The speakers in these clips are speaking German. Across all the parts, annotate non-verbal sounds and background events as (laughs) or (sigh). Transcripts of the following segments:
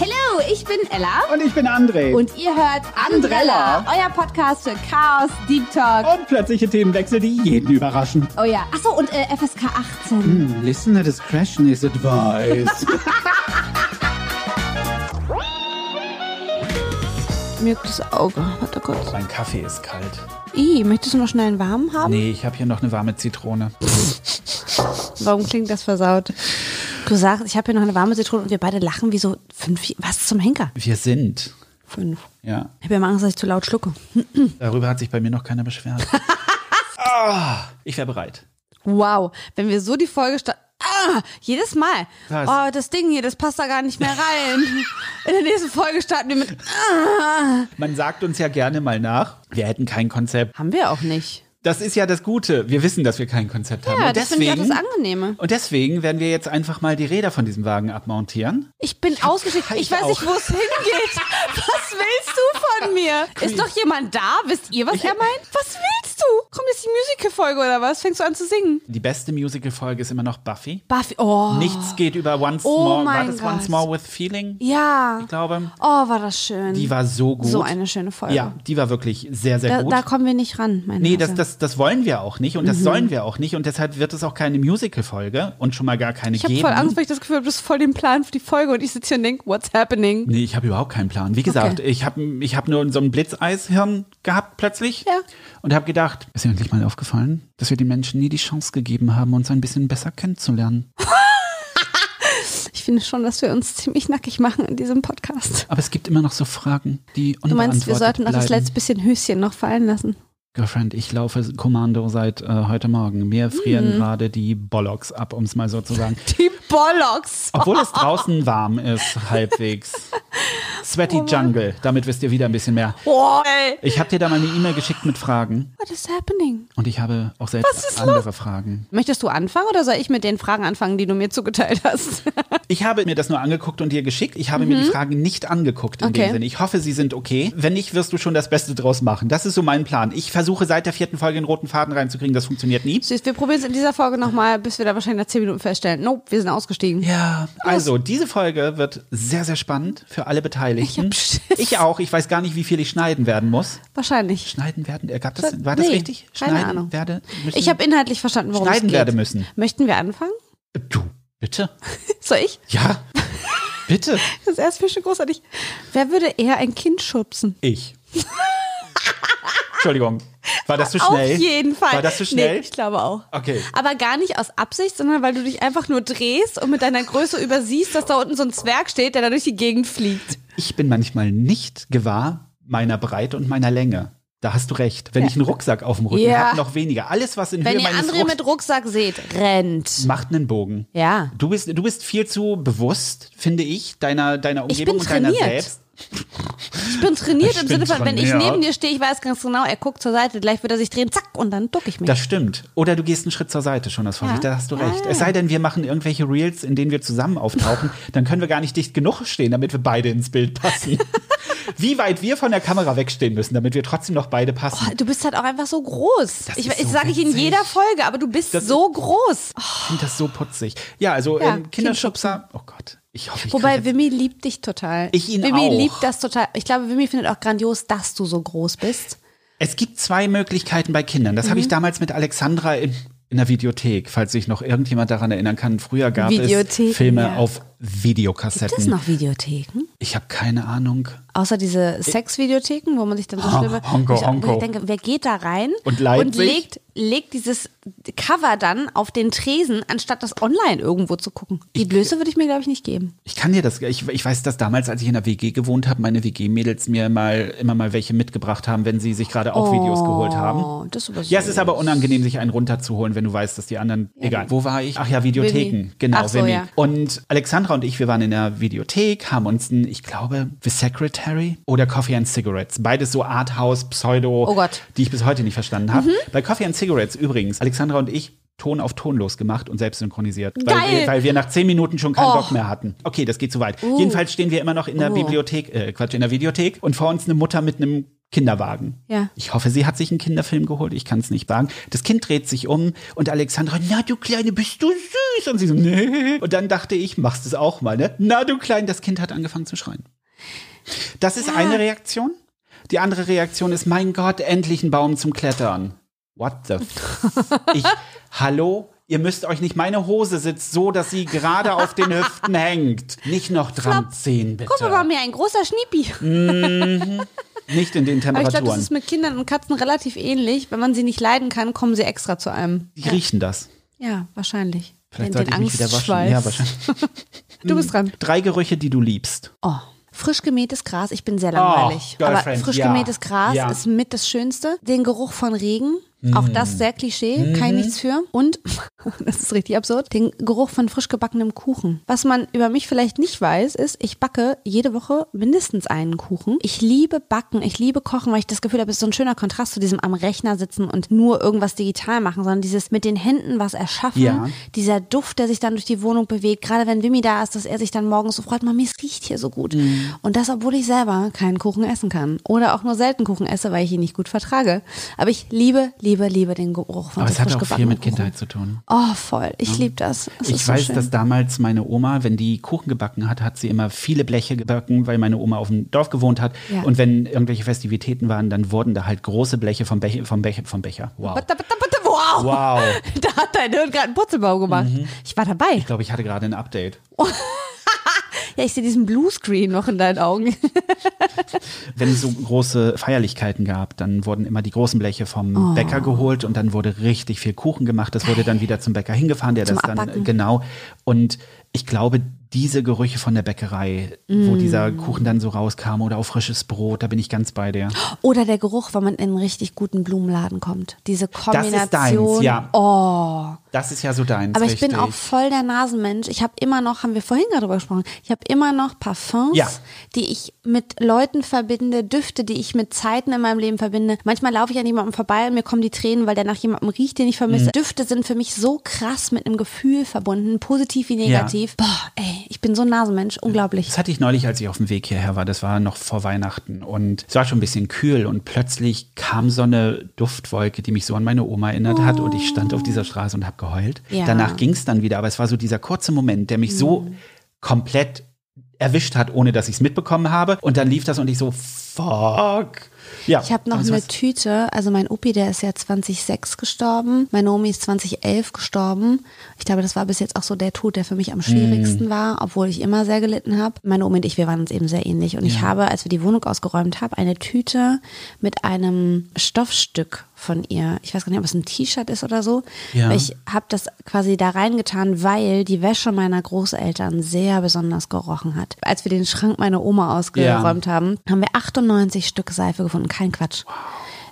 Hallo, ich bin Ella. Und ich bin André. Und ihr hört Andrella, euer Podcast für Chaos, Deep Talk. Und plötzliche Themenwechsel, die jeden überraschen. Oh ja. Achso, und äh, FSK 18. Listener discretion is advised. (laughs) Mir das Auge. Warte kurz. mein Kaffee ist kalt. Ih, möchtest du noch schnell einen warmen haben? Nee, ich habe hier noch eine warme Zitrone. Warum klingt das versaut? Du sagst, ich habe hier noch eine warme Zitrone und wir beide lachen wie so fünf. Was zum Henker? Wir sind. Fünf. Ja, Ich habe ja immer Angst, dass ich zu laut schlucke. (clears throat) darüber hat sich bei mir noch keiner beschwert. (laughs) Ah, ich wäre bereit. Wow, wenn wir so die Folge starten. Ah, jedes Mal. Was? Oh, das Ding hier, das passt da gar nicht mehr rein. (laughs) In der nächsten Folge starten wir mit. Ah. Man sagt uns ja gerne mal nach, wir hätten kein Konzept. Haben wir auch nicht. Das ist ja das Gute. Wir wissen, dass wir kein Konzept haben. Ja, und das finde ich auch deswegen, das Angenehme. und deswegen werden wir jetzt einfach mal die Räder von diesem Wagen abmontieren. Ich bin ausgeschickt. ich Ich weiß nicht, auch. wo es hingeht. (laughs) Was willst du von mir? Ist doch jemand da? Wisst ihr, was er meint? Was willst du? Kommt jetzt die Musical-Folge oder was? Fängst du an zu singen? Die beste Musical-Folge ist immer noch Buffy. Buffy. Oh. Nichts geht über Once Oh More. War das Once Gott. More with Feeling? Ja. Ich glaube. Oh, war das schön. Die war so gut. so eine schöne Folge. Ja, die war wirklich sehr, sehr Da, gut. da kommen wir nicht ran, mein Nee, das, das, das wollen wir auch nicht und Mhm. das sollen wir auch nicht und deshalb wird es auch keine Musical-Folge und schon mal gar keine Ich habe geben. voll Angst, weil ich das Gefühl habe, das ist voll den Plan für die Folge und ich sitze hier und denke, what's happening? Nee, ich habe überhaupt keinen Plan. Wie gesagt, Okay. ich habe ich hab nur so ein Blitzeishirn gehabt plötzlich Ja. und habe gedacht, ist dir eigentlich mal aufgefallen, dass wir den Menschen nie die Chance gegeben haben, uns ein bisschen besser kennenzulernen. (laughs) Ich finde schon, dass wir uns ziemlich nackig machen in diesem Podcast. Aber es gibt immer noch so Fragen, die Du meinst, wir sollten noch das letzte bisschen Höschen noch fallen lassen? Girlfriend, ich laufe Kommando seit äh, heute Morgen. Mir frieren Hm. gerade die Bollocks ab, um es mal so zu sagen. (laughs) Die Bollocks. Obwohl es (laughs) draußen warm ist, halbwegs. (laughs) Sweaty Jungle, damit wisst ihr wieder ein bisschen mehr. Oh, ey. Ich habe dir da mal eine E-Mail geschickt mit Fragen What is happening? und ich habe auch selbst andere Fragen. Möchtest du anfangen oder soll ich mit den Fragen anfangen, die du mir zugeteilt hast? Ich habe mir das nur angeguckt und dir geschickt. Ich habe mir die Fragen nicht angeguckt in Mhm. Okay. dem Sinne. Ich hoffe, sie sind okay. Wenn nicht, wirst du schon das Beste draus machen. Das ist so mein Plan. Ich versuche seit der vierten Folge den roten Faden reinzukriegen. Das funktioniert nie. Süß, wir probieren es in dieser Folge nochmal, bis wir da wahrscheinlich nach 10 Minuten feststellen. Nope, wir sind ausgestiegen. Ja, also diese Folge wird sehr, sehr spannend für alle Beteiligten. Ich. Ich auch. Ich weiß gar nicht, wie viel ich schneiden werden muss. Wahrscheinlich. Schneiden werden? äh, Gab das, war das Nee, richtig? keine Schneiden Ahnung. werde müssen? Ich habe inhaltlich verstanden, worum Schneiden es geht. werde müssen. Möchten wir anfangen? Du, bitte? (laughs) Soll ich? Ja, bitte. (laughs) Das erste finde ich schon großartig. Wer würde eher ein Kind schubsen? Ich. (laughs) Entschuldigung. War das zu schnell? Auf jeden Fall. War das zu schnell? Nee, ich glaube auch. Okay. Aber gar nicht aus Absicht, sondern weil du dich einfach nur drehst und mit deiner Größe übersiehst, dass da unten so ein Zwerg steht, der da durch die Gegend fliegt. Ich bin manchmal nicht gewahr meiner Breite und meiner Länge. Da hast du recht. Wenn ich einen Rucksack auf dem Rücken Ja. habe, noch weniger. Alles, was in Wenn Höhe ihr meines André Rucks mit Rucksack seht, rennt. macht einen Bogen. Ja. Du bist, du bist viel zu bewusst, finde ich, deiner, deiner Umgebung und deiner selbst. Ich bin trainiert im Sinne von, wenn ich neben dir stehe, ich weiß ganz genau, er guckt zur Seite, gleich wird er sich drehen, zack, und dann duck ich mich. Das stimmt. Oder du gehst einen Schritt zur Seite schon aus Vorsicht, Ja. da hast du recht. ja, Es sei denn, wir machen irgendwelche Reels, in denen wir zusammen auftauchen, (laughs) dann können wir gar nicht dicht genug stehen, damit wir beide ins Bild passen. (laughs) Wie weit wir von der Kamera wegstehen müssen, damit wir trotzdem noch beide passen. Oh, du bist halt auch einfach so groß. Das Ich, so sage ich in jeder Folge, aber du bist Das- so groß. Ich finde das so putzig. Ja, also Ja, ähm, Kinderschubser. Oh Gott, ich hoffe, ich Wobei Wimmy liebt dich total. Ich ihn Wimmy auch. liebt das total. Ich glaube, Wimmy findet auch grandios, dass du so groß bist. Es gibt zwei Möglichkeiten bei Kindern. Das habe Mhm. ich damals mit Alexandra in, in der Videothek, falls sich noch irgendjemand daran erinnern kann. Früher gab es Filme ja. auf Gibt es Videokassetten. noch Videotheken? Ich habe keine Ahnung. Außer diese Sexvideotheken, wo man sich dann so Hon- schlimme. Honko, Honko. ich denke, wer geht da rein Und und legt, legt dieses Cover dann auf den Tresen, anstatt das online irgendwo zu gucken? Die Blöße würde ich mir, glaube ich, nicht geben. Ich kann dir das, ich, ich weiß, dass damals, als ich in der WG gewohnt habe, meine WG-Mädels mir mal immer mal welche mitgebracht haben, wenn sie sich gerade auch Videos geholt haben. Oh, das ist aber Ja, es ist aber unangenehm, sich einen runterzuholen, wenn du weißt, dass die anderen. Egal. Wo war ich? Ach ja, Videotheken. Genau, Ach so, ja. Und Alexandra und ich, wir waren in der Videothek, haben uns ein, ich glaube, The Secretary oder Coffee and Cigarettes. Beides so Arthouse, Pseudo, Oh Gott. Mhm. die ich bis heute nicht verstanden habe. Bei Coffee and Cigarettes übrigens, Alexandra und ich. Ton auf Ton losgemacht und selbst synchronisiert. Weil wir, weil wir nach zehn Minuten schon keinen Oh. Bock mehr hatten. Okay, das geht zu weit. Jedenfalls stehen wir immer noch in der Oh. Bibliothek, äh, Quatsch, in der Videothek und vor uns eine Mutter mit einem Kinderwagen. Ja. Ich hoffe, sie hat sich einen Kinderfilm geholt. Ich kann es nicht sagen. Das Kind dreht sich um und Alexandra, na du Kleine, bist du süß? Und sie so, nee. Und dann dachte ich, machst es auch mal, ne? Na du Klein, das Kind hat angefangen zu schreien. Das ist eine Reaktion. Die andere Reaktion ist, mein Gott, endlich ein Baum zum Klettern. What the (laughs) Ich, hallo? Ihr müsst euch nicht, meine Hose sitzt so, dass sie gerade auf den Hüften hängt. Nicht noch dran ziehen, bitte. Guck mal, mir ein großer Schniepi. (laughs) Nicht in den Aber ich glaube, das Temperaturen. ist mit Kindern und Katzen relativ ähnlich. Wenn man sie nicht leiden kann, kommen sie extra zu einem. Die riechen das. Ja, wahrscheinlich. Vielleicht den, sollte ich mich wieder waschen. Ja, wahrscheinlich. (laughs) Du bist dran. Drei Gerüche, die du liebst. Oh. Frisch gemähtes Gras, ich bin sehr langweilig. Oh, aber frisch ja. gemähtes Gras Ja. ist mit das Schönste. Den Geruch von Regen, auch das sehr Klischee, kann ich nichts für. Und, (laughs) das ist richtig absurd, den Geruch von frisch gebackenem Kuchen. Was man über mich vielleicht nicht weiß, ist, ich backe jede Woche mindestens einen Kuchen. Ich liebe Backen, ich liebe Kochen, weil ich das Gefühl habe, es ist so ein schöner Kontrast zu diesem am Rechner sitzen und nur irgendwas digital machen, sondern dieses mit den Händen was erschaffen, Ja. dieser Duft, der sich dann durch die Wohnung bewegt, gerade wenn Wimmy da ist, dass er sich dann morgens so freut, Mami, es riecht hier so gut. Mhm. Und das, obwohl ich selber keinen Kuchen essen kann. Oder auch nur selten Kuchen esse, weil ich ihn nicht gut vertrage. Aber ich liebe, liebe, liebe den Geruch von Aber so es hat auch viel mit Kuchen. Kindheit zu tun. Oh, voll. Ich liebe das. Es Ich so weiß, schön. dass damals meine Oma, wenn die Kuchen gebacken hat, hat sie immer viele Bleche gebacken, weil meine Oma auf dem Dorf gewohnt hat. Ja. Und wenn irgendwelche Festivitäten waren, dann wurden da halt große Bleche vom, Becher, vom, Becher, vom Becher. Wow. Bitte, bitte, bitte, Wow. Wow. (laughs) Da hat dein Hirn gerade einen Purzelbaum gemacht. Mhm. Ich war dabei. Ich glaube, ich hatte gerade ein Update. (laughs) Ja, ich sehe diesen Bluescreen noch in deinen Augen. (laughs) Wenn es so große Feierlichkeiten gab, dann wurden immer die großen Bleche vom Oh. Bäcker geholt und dann wurde richtig viel Kuchen gemacht. Das wurde dann wieder zum Bäcker hingefahren, der Zum das dann Abbacken. genau. Und ich glaube, diese Gerüche von der Bäckerei, Mm. wo dieser Kuchen dann so rauskam oder auf frisches Brot, da bin ich ganz bei dir. Oder der Geruch, wenn man in einen richtig guten Blumenladen kommt. Diese Das Kombination. ist deins, ja. Oh. Das ist ja so deins. Aber ich richtig. bin auch voll der Nasenmensch. Ich habe immer noch, haben wir vorhin gerade drüber gesprochen, ich habe immer noch Parfums, Ja. die ich mit Leuten verbinde, Düfte, die ich mit Zeiten in meinem Leben verbinde. Manchmal laufe ich an jemandem vorbei und mir kommen die Tränen, weil der nach jemandem riecht, den ich vermisse. Mhm. Düfte sind für mich so krass mit einem Gefühl verbunden, positiv wie negativ. Boah, ey, ich bin so ein Nasenmensch, unglaublich. Das hatte ich neulich, als ich auf dem Weg hierher war. Das war noch vor Weihnachten und es war schon ein bisschen kühl und plötzlich kam so eine Duftwolke, die mich so an meine Oma erinnert hat und ich stand auf dieser Straße und habe geheult. Ja. Danach ging es dann wieder, aber es war so dieser kurze Moment, der mich so komplett erwischt hat, ohne dass ich es mitbekommen habe. Und dann lief das und ich so, fuck. Ja, Ich habe noch eine. Tüte, also mein Opi, der ist ja 2006 gestorben, meine Omi ist 2011 gestorben. Ich glaube, das war bis jetzt auch so der Tod, der für mich am Mm. schwierigsten war, obwohl ich immer sehr gelitten habe. Meine Omi und ich, wir waren uns eben sehr ähnlich. Und ich habe, als wir die Wohnung ausgeräumt haben, eine Tüte mit einem Stoffstück von ihr. Ich weiß gar nicht, ob es ein T-Shirt ist oder so. Ja. Ich habe das quasi da reingetan, weil die Wäsche meiner Großeltern sehr besonders gerochen hat. Als wir den Schrank meiner Oma ausgeräumt haben, haben wir 98 Stück Seife gefunden. Kein Quatsch.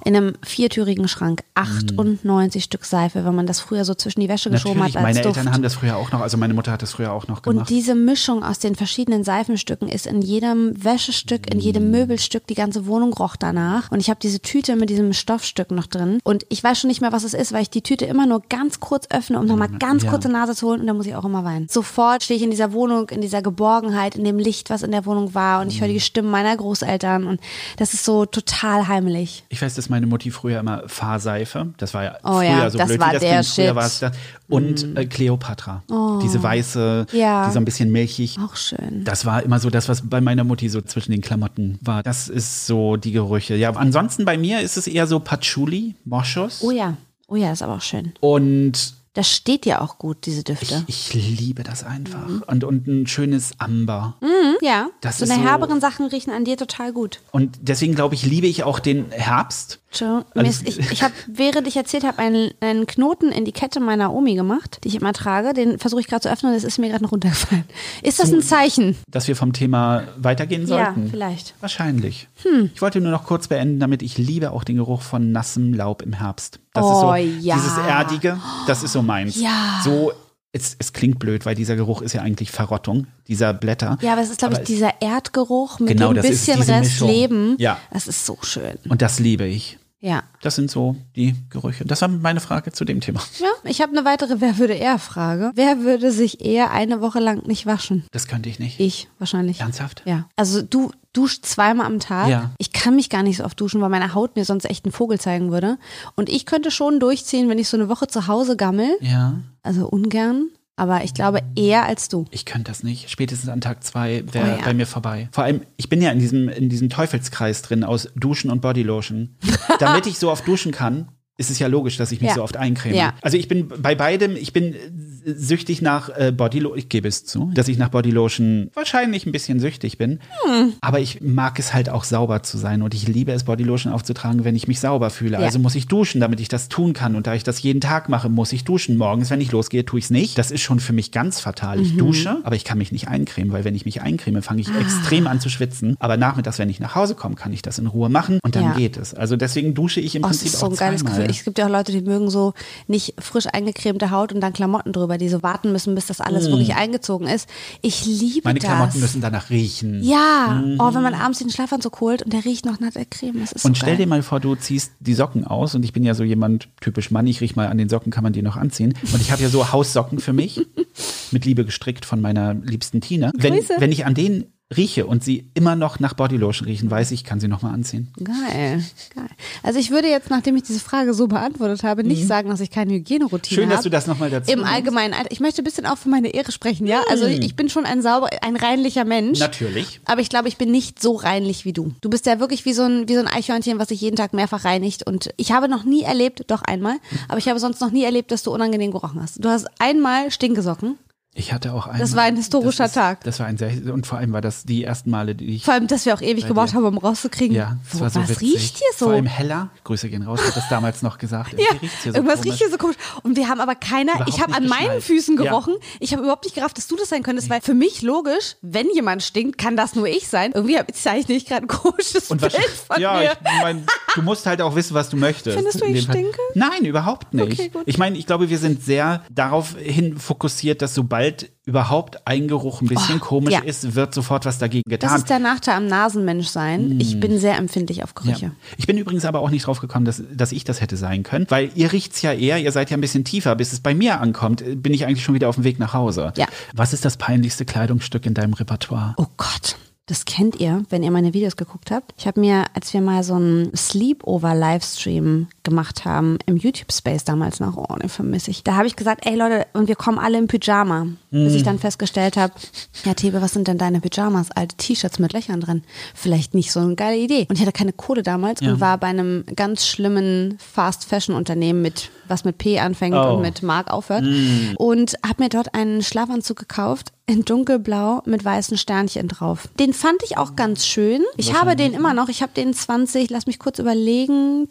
In einem viertürigen Schrank 98 Stück Seife, wenn man das früher so zwischen die Wäsche geschoben Natürlich, hat als meine Duft. Eltern haben das früher auch noch, also meine Mutter hat das früher auch noch Und gemacht. diese Mischung aus den verschiedenen Seifenstücken ist in jedem Wäschestück, in jedem Möbelstück, die ganze Wohnung roch danach. Und ich habe diese Tüte mit diesem Stoffstück noch drin. Und ich weiß schon nicht mehr, was es ist, weil ich die Tüte immer nur ganz kurz öffne, um nochmal ganz Ja. kurze Nase zu holen. Und da muss ich auch immer weinen. Sofort stehe ich in dieser Wohnung, in dieser Geborgenheit, in dem Licht, was in der Wohnung war. Und ich höre die Stimmen meiner Großeltern. Und das ist so total heimelig. Ich weiß, dass meine Mutti früher immer Fahrseife, das war ja Oh früher ja, so das blöd, war wie das der früher Shit. war es das. Und äh, Cleopatra, diese weiße, Ja. die so ein bisschen milchig. Auch schön. Das war immer so das, was bei meiner Mutti so zwischen den Klamotten war. Das ist so die Gerüche. Ja, ansonsten bei mir ist es eher so Patchouli, Moschus Oh ja. Oh ja, ist aber auch schön. und Das steht ja auch gut, diese Düfte. ich liebe das einfach. Und, und ein schönes Amber. Ja, Das so eine so- herberen Sachen riechen an dir total gut. Und deswegen glaube ich, liebe ich auch den Herbst. Ist, ich ich habe, (laughs) während ich erzählt habe, einen, einen Knoten in die Kette meiner Omi gemacht, die ich immer trage. Den versuche ich gerade zu öffnen und das ist mir gerade noch runtergefallen. Ist das ein Zeichen? Dass wir vom Thema weitergehen sollten. Ja, vielleicht. Wahrscheinlich. Hm. Ich wollte nur noch kurz beenden, damit ich liebe auch den Geruch von nassem Laub im Herbst. Das Oh, ist so ja. dieses Erdige, das ist so meins. Ja. So, es, es klingt blöd, weil dieser Geruch ist ja eigentlich Verrottung dieser Blätter. Ja, aber es ist, glaube ich, dieser Erdgeruch mit Genau, ist bisschen diese Rest Mischung. Leben. Ja. Das ist so schön. Und das liebe ich. Ja. Das sind so die Gerüche. Das war meine Frage zu dem Thema. Ja, ich habe eine weitere Wer würde eher Frage. Wer würde sich eher eine Woche lang nicht waschen? Das könnte ich nicht. Ich wahrscheinlich. Ernsthaft? Ja. Also du duschst zweimal am Tag. Ja. Ich kann mich gar nicht so oft duschen, weil meine Haut mir sonst echt einen Vogel zeigen würde. Und ich könnte schon durchziehen, wenn ich so eine Woche zu Hause gammel. Ja. Also ungern. Aber ich glaube eher als du. Ich könnte das nicht. Spätestens an Tag zwei wäre Oh ja. bei mir vorbei. Vor allem, ich bin ja in diesem, in diesem Teufelskreis drin aus Duschen und Bodylotion. Damit ich so oft duschen kann, ist es ja logisch, dass ich mich Ja. so oft eincreme. Ja. Also ich bin bei beidem, ich bin süchtig nach äh, Bodylotion, ich gebe es zu, dass ich nach Bodylotion wahrscheinlich ein bisschen süchtig bin. Hm. Aber ich mag es halt auch sauber zu sein und ich liebe es, Bodylotion aufzutragen, wenn ich mich sauber fühle. Ja. Also muss ich duschen, damit ich das tun kann. Und da ich das jeden Tag mache, muss ich duschen. Morgens, wenn ich losgehe, tue ich es nicht. Das ist schon für mich ganz fatal. Mhm. Ich dusche, aber ich kann mich nicht eincremen, weil wenn ich mich eincreme, fange ich Ah. extrem an zu schwitzen. Aber nachmittags, wenn ich nach Hause komme, kann ich das in Ruhe machen und dann Ja. geht es. Also deswegen dusche ich im Oh, Prinzip auch geiles zweimal. Es gibt ja auch Leute, die mögen so nicht frisch eingecremte Haut und dann Klamotten drüber, die so warten müssen, bis das alles wirklich eingezogen ist. Ich liebe Mm. Meine das. Klamotten müssen danach riechen. ja, oh, wenn man abends den Schlafanzug holt und der riecht noch nach der Creme, das ist Und so stell dir mal vor, du ziehst die Socken aus und ich bin ja so jemand, typisch Mann, ich riech mal an den Socken, kann man die noch anziehen. Und ich habe ja so Haussocken für mich, (laughs) mit Liebe gestrickt von meiner liebsten Tina. Wenn, Grüße. wenn ich an denen rieche und sie immer noch nach Bodylotion riechen, weiß ich, kann sie noch mal anziehen. Geil, geil. Also ich würde jetzt, nachdem ich diese Frage so beantwortet habe, nicht sagen, dass ich keine Hygieneroutine Mhm. Schön, dass habe. du das noch mal dazu Im nimmst. Allgemeinen. Ich möchte ein bisschen auch für meine Ehre sprechen, ja? Also ich bin schon ein sauber, ein reinlicher Mensch. Natürlich. Aber ich glaube, ich bin nicht so reinlich wie du. Du bist ja wirklich wie so ein, wie so ein Eichhörnchen, was sich jeden Tag mehrfach reinigt. Und ich habe noch nie erlebt, doch einmal, aber ich habe sonst noch nie erlebt, dass du unangenehm gerochen hast. Du hast einmal Stinkesocken. Ich hatte auch einen. Das war ein historischer das ist, Tag. Das war ein sehr, und vor allem war das die ersten Male, die ich Vor allem, dass wir auch ewig gebraucht haben, um rauszukriegen, Ja, das war so was witzig. riecht hier so? Vor allem heller. Grüße gehen raus, hat das damals noch gesagt. (laughs) ja, riecht's hier so irgendwas komisch. riecht hier so komisch. Und wir haben aber keiner, Überhaupt ich habe an meinen geschnallt. Füßen Ja. gerochen. Ich habe überhaupt nicht gerafft, dass du das sein könntest, weil für mich logisch, wenn jemand stinkt, kann das nur ich sein. Irgendwie habe ich eigentlich gerade ein komisches Und Bild von ja, mir. ich meine, du musst halt auch wissen, was du möchtest. Findest du, ich stinke? Nein, überhaupt nicht. Okay, gut. ich meine, ich glaube, wir sind sehr darauf hin fokussiert, dass sobald überhaupt ein Geruch ein bisschen Oh, komisch ja. ist, wird sofort was dagegen Das getan. ist der Nachteil am Nasenmensch sein. Ich bin sehr empfindlich auf Gerüche. Hm. Ja. Ich bin übrigens aber auch nicht drauf gekommen, dass, dass ich das hätte sein können, weil ihr riecht's ja eher, ihr seid ja ein bisschen tiefer, bis es bei mir ankommt, äh, bin ich eigentlich schon wieder auf dem Weg nach Hause. Ja. Was ist das peinlichste Kleidungsstück in deinem Repertoire? Oh Gott. Das kennt ihr, wenn ihr meine Videos geguckt habt. Ich habe mir, als wir mal so einen Sleepover-Livestream gemacht haben, im YouTube-Space damals noch, oh, den vermisse ich. Da habe ich gesagt, ey Leute, und wir kommen alle im Pyjama. Bis ich dann festgestellt habe, ja Thebe, was sind denn deine Pyjamas? Alte T-Shirts mit Löchern drin. Vielleicht nicht so eine geile Idee. Und ich hatte keine Kohle damals Ja. und war bei einem ganz schlimmen Fast-Fashion-Unternehmen mit, was mit P anfängt Oh. und mit Mark aufhört. Und habe mir dort einen Schlafanzug gekauft in dunkelblau mit weißen Sternchen drauf. Den fand ich auch ganz schön. Ich habe den immer noch. Ich habe den 20, lass mich kurz überlegen,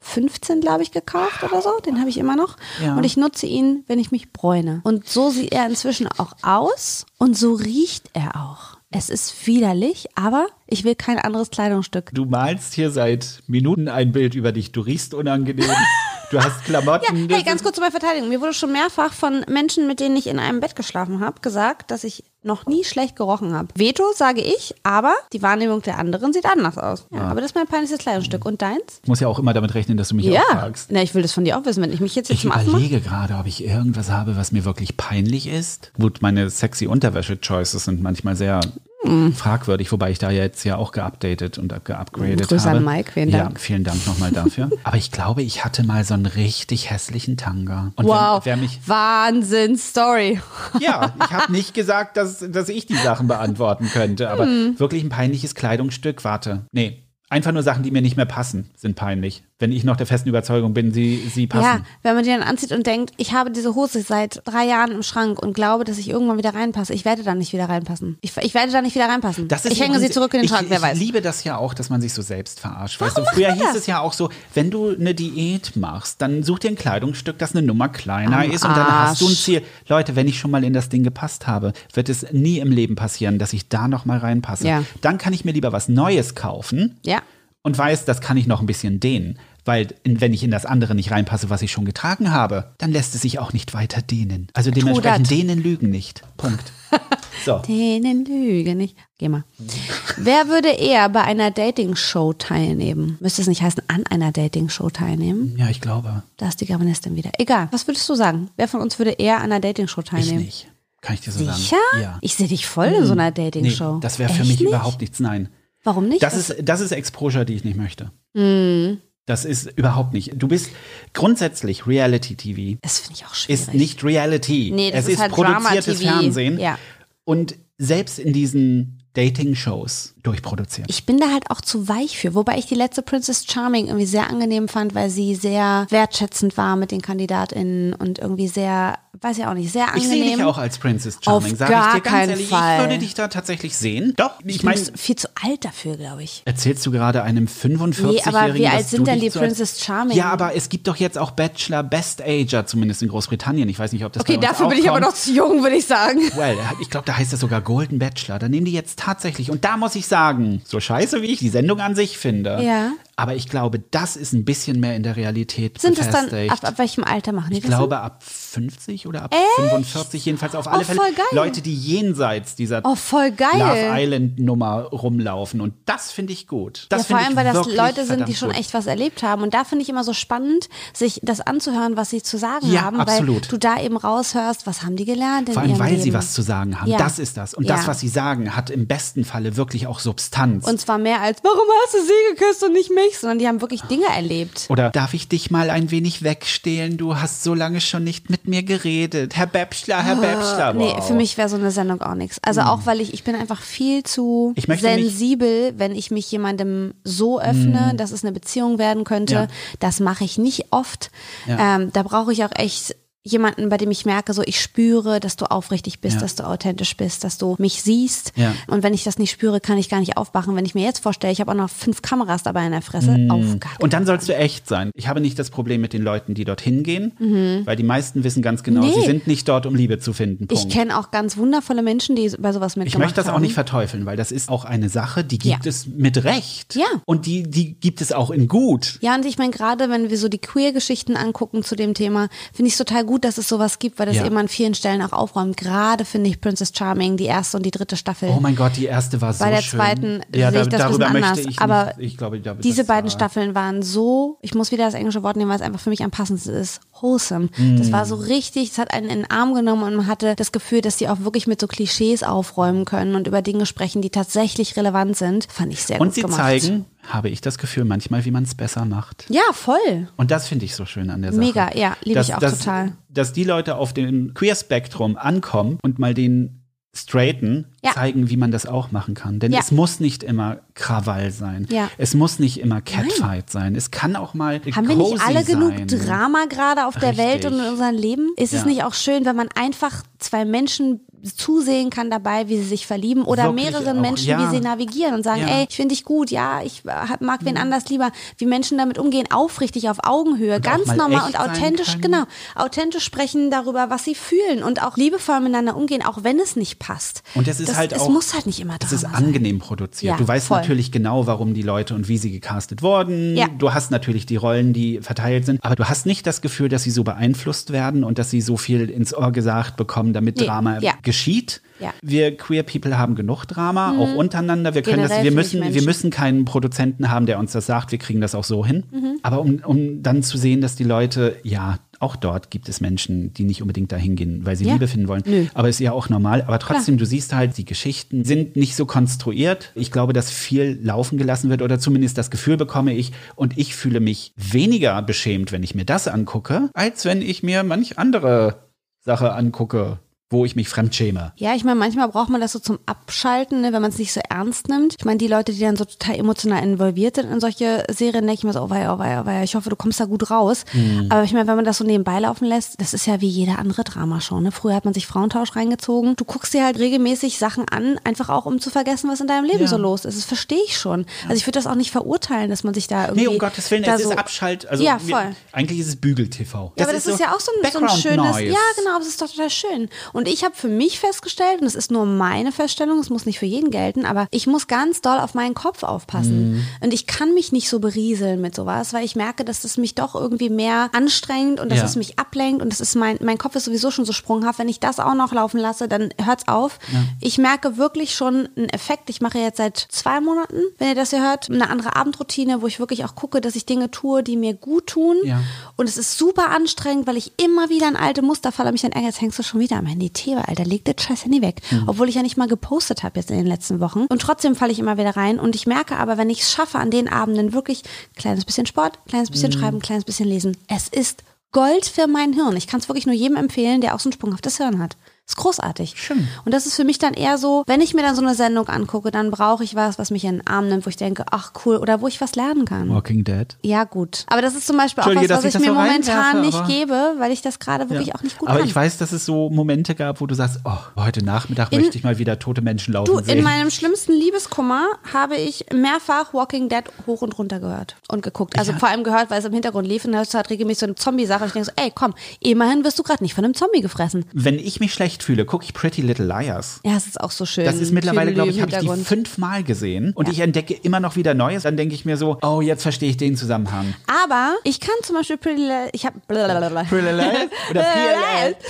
2015 glaube ich gekauft oder so. Den habe ich immer noch. Ja. Und ich nutze ihn, wenn ich mich bräune. Und so sieht er inzwischen auch aus und so riecht er auch. Es ist widerlich, aber ich will kein anderes Kleidungsstück. Du malst hier seit Minuten ein Bild über dich. Du riechst unangenehm. (laughs) Du hast Klamotten. Ja, hey, ganz kurz zu meiner Verteidigung. Mir wurde schon mehrfach von Menschen, mit denen ich in einem Bett geschlafen habe, gesagt, dass ich noch nie schlecht gerochen habe. Veto, sage ich, aber die Wahrnehmung der anderen sieht anders aus. Ja, Aber das ist mein peinlichstes Kleidungsstück. Und deins? Ich muss ja auch immer damit rechnen, dass du mich auch Ja. fragst. Na, ich will das von dir auch wissen, wenn ich mich jetzt, jetzt Ich überlege gerade, ob ich irgendwas habe, was mir wirklich peinlich ist. Gut, meine sexy Unterwäsche-Choices sind manchmal sehr Hm. fragwürdig, wobei ich da jetzt ja auch geupdatet und geupgradet Grüße habe. an Mike, vielen Ja, Dank. vielen Dank nochmal dafür. (laughs) Aber ich glaube, ich hatte mal so einen richtig hässlichen Tanga. Und Wow, wer, wer mich Wahnsinn, Story. (laughs) ja, ich habe nicht gesagt, dass, dass ich die Sachen beantworten könnte, aber Hm. wirklich ein peinliches Kleidungsstück. Warte, nee. Einfach nur Sachen, die mir nicht mehr passen, sind peinlich. Wenn ich noch der festen Überzeugung bin, sie, sie passen. Ja, wenn man die dann anzieht und denkt, ich habe diese Hose seit drei Jahren im Schrank und glaube, dass ich irgendwann wieder reinpasse. Ich werde da nicht wieder reinpassen. Ich, ich werde da nicht wieder reinpassen. Das ist ich hänge sie zurück in den ich, Schrank, wer ich weiß. liebe das ja auch, dass man sich so selbst verarscht. Weißt Warum du, früher hieß das? es ja auch so, wenn du eine Diät machst, dann such dir ein Kleidungsstück, das eine Nummer kleiner Am ist und dann hast du ein. Ziel. Leute, wenn ich schon mal in das Ding gepasst habe, wird es nie im Leben passieren, dass ich da noch mal reinpasse. Ja. Dann kann ich mir lieber was Neues kaufen Ja. Und weiß, das kann ich noch ein bisschen dehnen. Weil wenn ich in das andere nicht reinpasse, was ich schon getragen habe, dann lässt es sich auch nicht weiter dehnen. Also dementsprechend dehnen lügen nicht. Punkt. (laughs) So. Denen Lüge nicht. Geh mal. Wer würde eher bei einer Dating-Show teilnehmen? Müsste es nicht heißen, an einer Dating-Show teilnehmen? Ja, ich glaube. Da ist die Germanistin wieder. Egal. Was würdest du sagen? Wer von uns würde eher an einer Dating-Show Ich teilnehmen? nicht. Kann ich dir so Sicher? sagen. Ja. Ich sehe dich voll in so einer Nee, Dating-Show. das wäre für Echt mich nicht? überhaupt nichts. Nein. Warum nicht? Das ist, das ist Exposure, die ich nicht möchte. Hm. Das ist überhaupt nicht. Du bist grundsätzlich Reality-TV. das finde ich auch schwierig. Ist nicht Reality. Nee, das es ist ist halt produziertes. Fernsehen. Ja. Und selbst in diesen Dating-Shows durchproduziert. Ich bin da halt auch zu weich für, wobei ich die letzte Princess Charming irgendwie sehr angenehm fand, weil sie sehr wertschätzend war mit den KandidatInnen und irgendwie sehr, weiß ich auch nicht, sehr Ich angenehm. sehe dich auch als Princess Charming, sage ich dir ganz ehrlich. Fall. Ich würde dich da tatsächlich sehen. Doch, ich ich meine, viel zu alt dafür, glaube ich. erzählst du gerade einem 45-Jährigen, Nee, aber wie alt sind denn die so Princess Charming? Ja, aber es gibt doch jetzt auch Bachelor Best Ager, zumindest in Großbritannien. Ich weiß nicht, ob das Okay, dafür bin ich aber kommt. noch zu jung, würde ich sagen. Well, ich glaube, da heißt es sogar Golden Bachelor. Da nehmen die jetzt tatsächlich. Und da muss ich sagen, so scheiße wie ich die Sendung an sich finde. Ja. Aber ich glaube, das ist ein bisschen mehr in der Realität Sind es dann, ab, ab welchem Alter machen die ich das? glaube ab 50 oder ab 45, jedenfalls auf alle Oh, Fälle. Leute, die jenseits dieser Oh. Love Island Nummer rumlaufen. Und das finde ich gut. Das ja, vor allem, ich weil das Leute sind, die schon gut. echt was erlebt haben. Und da finde ich immer so spannend, sich das anzuhören, was sie zu sagen Ja, haben. absolut. Weil du da eben raushörst, was haben die gelernt in Vor allem, weil Leben. sie was zu sagen haben. Ja. Das ist das. Und das, was sie sagen, hat im besten Falle wirklich auch Substanz. Und zwar mehr als, warum hast du sie geküsst und nicht mich? Sondern die haben wirklich Dinge erlebt. Oder darf ich dich mal ein wenig wegstehlen? Du hast so lange schon nicht mit mir geredet. Herr Bäbschler, Herr Bäbschler. Ah, Nee, Wow. für mich wäre so eine Sendung auch nichts. Also auch, weil ich, ich bin einfach viel zu sensibel, wenn ich mich jemandem so öffne, dass es eine Beziehung werden könnte. Ja. Das mache ich nicht oft. Ja. Ähm, da brauche ich auch echt jemanden, bei dem ich merke, so ich spüre, dass du aufrichtig bist, Ja. dass du authentisch bist, dass du mich siehst. Ja. Und wenn ich das nicht spüre, kann ich gar nicht aufwachen. Wenn ich mir jetzt vorstelle, ich habe auch noch fünf Kameras dabei in der Fresse, Mm. Und dann sollst du echt sein. Ich habe nicht das Problem mit den Leuten, die dorthin gehen, weil die meisten wissen ganz genau, Mhm. Nee. sie sind nicht dort, um Liebe zu finden. Punkt. Ich kenne auch ganz wundervolle Menschen, die bei sowas mitgemacht Ich haben. möchte das auch nicht verteufeln, weil das ist auch eine Sache, die gibt Ja. es mit Recht. Ja. Und die, die gibt es auch in gut. Ja, und ich meine, gerade wenn wir so die Queer-Geschichten angucken zu dem Thema, finde ich es total gut, dass es sowas gibt, weil das Ja. eben an vielen Stellen auch aufräumt. Gerade finde ich Princess Charming, die erste und die dritte Staffel. Oh mein Gott, die erste war so Bei der schön. zweiten ja, sehe ich das ein darüber bisschen anders. ich aber nicht, ich glaube, da- diese beiden war- Staffeln waren so, ich muss wieder das englische Wort nehmen, weil es einfach für mich am passendsten ist, wholesome. Mm. Das war so richtig, es hat einen in den Arm genommen und man hatte das Gefühl, dass die auch wirklich mit so Klischees aufräumen können und über Dinge sprechen, die tatsächlich relevant sind. Fand ich sehr Und gut sie gemacht. zeigen, habe ich das Gefühl, manchmal, wie man es besser macht. Ja, voll. Und das finde ich so schön an der Sache. Mega, ja, liebe ich auch dass, total. Dass die Leute auf dem Queer-Spektrum ankommen und mal den Straighten Ja. zeigen, wie man das auch machen kann. Denn Ja. es muss nicht immer Krawall sein. Ja. Es muss nicht immer Catfight sein. Es kann auch mal Haben wir nicht alle genug sein. Drama gerade auf der Welt Richtig. und in unserem Leben? Ist es nicht auch schön, wenn man einfach zwei Menschen zusehen kann dabei, wie sie sich verlieben oder Wirklich mehreren auch, Menschen, ja. wie sie navigieren und sagen, Ja. ey, ich finde dich gut, ja, ich äh, mag wen anders lieber, wie Menschen damit umgehen, aufrichtig auf Augenhöhe, auch ganz mal normal und authentisch, genau, authentisch sprechen darüber, was sie fühlen und auch liebevoll miteinander umgehen, auch wenn es nicht passt. Und es ist das, halt es auch- muss halt nicht immer Es Drama ist angenehm produziert. Ja, du weißt voll. natürlich genau, warum die Leute und wie sie gecastet wurden. Ja. Du hast natürlich die Rollen, die verteilt sind. Aber du hast nicht das Gefühl, dass sie so beeinflusst werden und dass sie so viel ins Ohr gesagt bekommen, damit Nee, Drama ja. Geschieht. Ja. Wir Queer People haben genug Drama, auch untereinander. Wir können das, wir müssen, wir müssen keinen Produzenten haben, der uns das sagt. Wir kriegen das auch so hin. Mhm. Aber um, um dann zu sehen, dass die Leute, ja, auch dort gibt es Menschen, die nicht unbedingt dahin gehen, weil sie Ja. Liebe finden wollen. Nö. Aber ist ja auch normal. Aber trotzdem, du siehst halt, die Geschichten sind nicht so konstruiert. Ich glaube, dass viel laufen gelassen wird oder zumindest das Gefühl bekomme ich. Und ich fühle mich weniger beschämt, wenn ich mir das angucke, als wenn ich mir manch andere Sache angucke, wo ich mich fremdschäme. Ja, ich meine, manchmal braucht man das so zum Abschalten, ne, wenn man es nicht so ernst nimmt. Ich meine, die Leute, die dann so total emotional involviert sind in solche Serien, denke ich mir so, oh weia, oh weia, oh weia, ich hoffe, du kommst da gut raus. Mhm. Aber ich meine, wenn man das so nebenbei laufen lässt, das ist ja wie jede andere Dramashow. Ne? Früher hat man sich Frauentausch reingezogen. Du guckst dir halt regelmäßig Sachen an, einfach auch um zu vergessen, was in deinem Leben Ja. so los ist. Das verstehe ich schon. Also ich würde das auch nicht verurteilen, dass man sich da irgendwie Nee, um Gottes Willen, es so ist Abschalt. Also Ja, wir- voll. eigentlich ist es Bügel-TV. Ja, aber das ist, ja auch so ein, so ein schönes, Noise. ja genau, das ist doch total schön. Und ich habe für mich festgestellt, und es ist nur meine Feststellung, es muss nicht für jeden gelten, aber ich muss ganz doll auf meinen Kopf aufpassen. Mhm. Und ich kann mich nicht so berieseln mit sowas, weil ich merke, dass das mich doch irgendwie mehr anstrengt und dass Ja. es mich ablenkt und das ist mein, mein Kopf ist sowieso schon so sprunghaft. Wenn ich das auch noch laufen lasse, dann hört's auf. Ich merke wirklich schon einen Effekt. Ich mache jetzt seit zwei Monaten, wenn ihr das hier hört, eine andere Abendroutine, wo ich wirklich auch gucke, dass ich Dinge tue, die mir gut tun. Ja. Und es ist super anstrengend, weil ich immer wieder in alte Muster falle und mich dann ärgere, jetzt hängst du schon wieder am Handy. Theo, Alter, leg das scheiß Handy weg. Obwohl ich ja nicht mal gepostet habe jetzt in den letzten Wochen. Und trotzdem falle ich immer wieder rein. Und ich merke aber, wenn ich es schaffe, an den Abenden wirklich kleines bisschen Sport, kleines bisschen schreiben, kleines bisschen lesen. Es ist Gold für mein Hirn. Ich kann es wirklich nur jedem empfehlen, der auch so ein sprunghaftes Hirn hat. Ist großartig. Schön. Und das ist für mich dann eher so, wenn ich mir dann so eine Sendung angucke, dann brauche ich was, was mich in den Arm nimmt, wo ich denke, ach cool, oder wo ich was lernen kann. Walking Dead. Ja, gut. Aber das ist zum Beispiel auch was, was ich, ich mir so momentan nicht gebe, weil ich das gerade wirklich auch nicht gut Aber kann. ich weiß, dass es so Momente gab, wo du sagst, oh, heute Nachmittag In- möchte ich mal wieder tote Menschen laufen Du, sehen. in meinem schlimmsten Liebeskummer habe ich mehrfach Walking Dead hoch und runter gehört und geguckt. Also vor allem gehört, weil es im Hintergrund lief und da ist halt regelmäßig so eine Zombie-Sache. Und ich denke so, ey, komm, immerhin wirst du gerade nicht von einem Zombie gefressen. Wenn ich mich schlecht fühle, gucke ich Pretty Little Liars. Ja, es ist auch so schön. Das ist mittlerweile, glaube ich, habe ich die fünfmal gesehen und ich entdecke immer noch wieder Neues. Dann denke ich mir so, oh, jetzt verstehe ich den Zusammenhang. Aber ich kann zum Beispiel Pretty Little, ich habe oder PLL?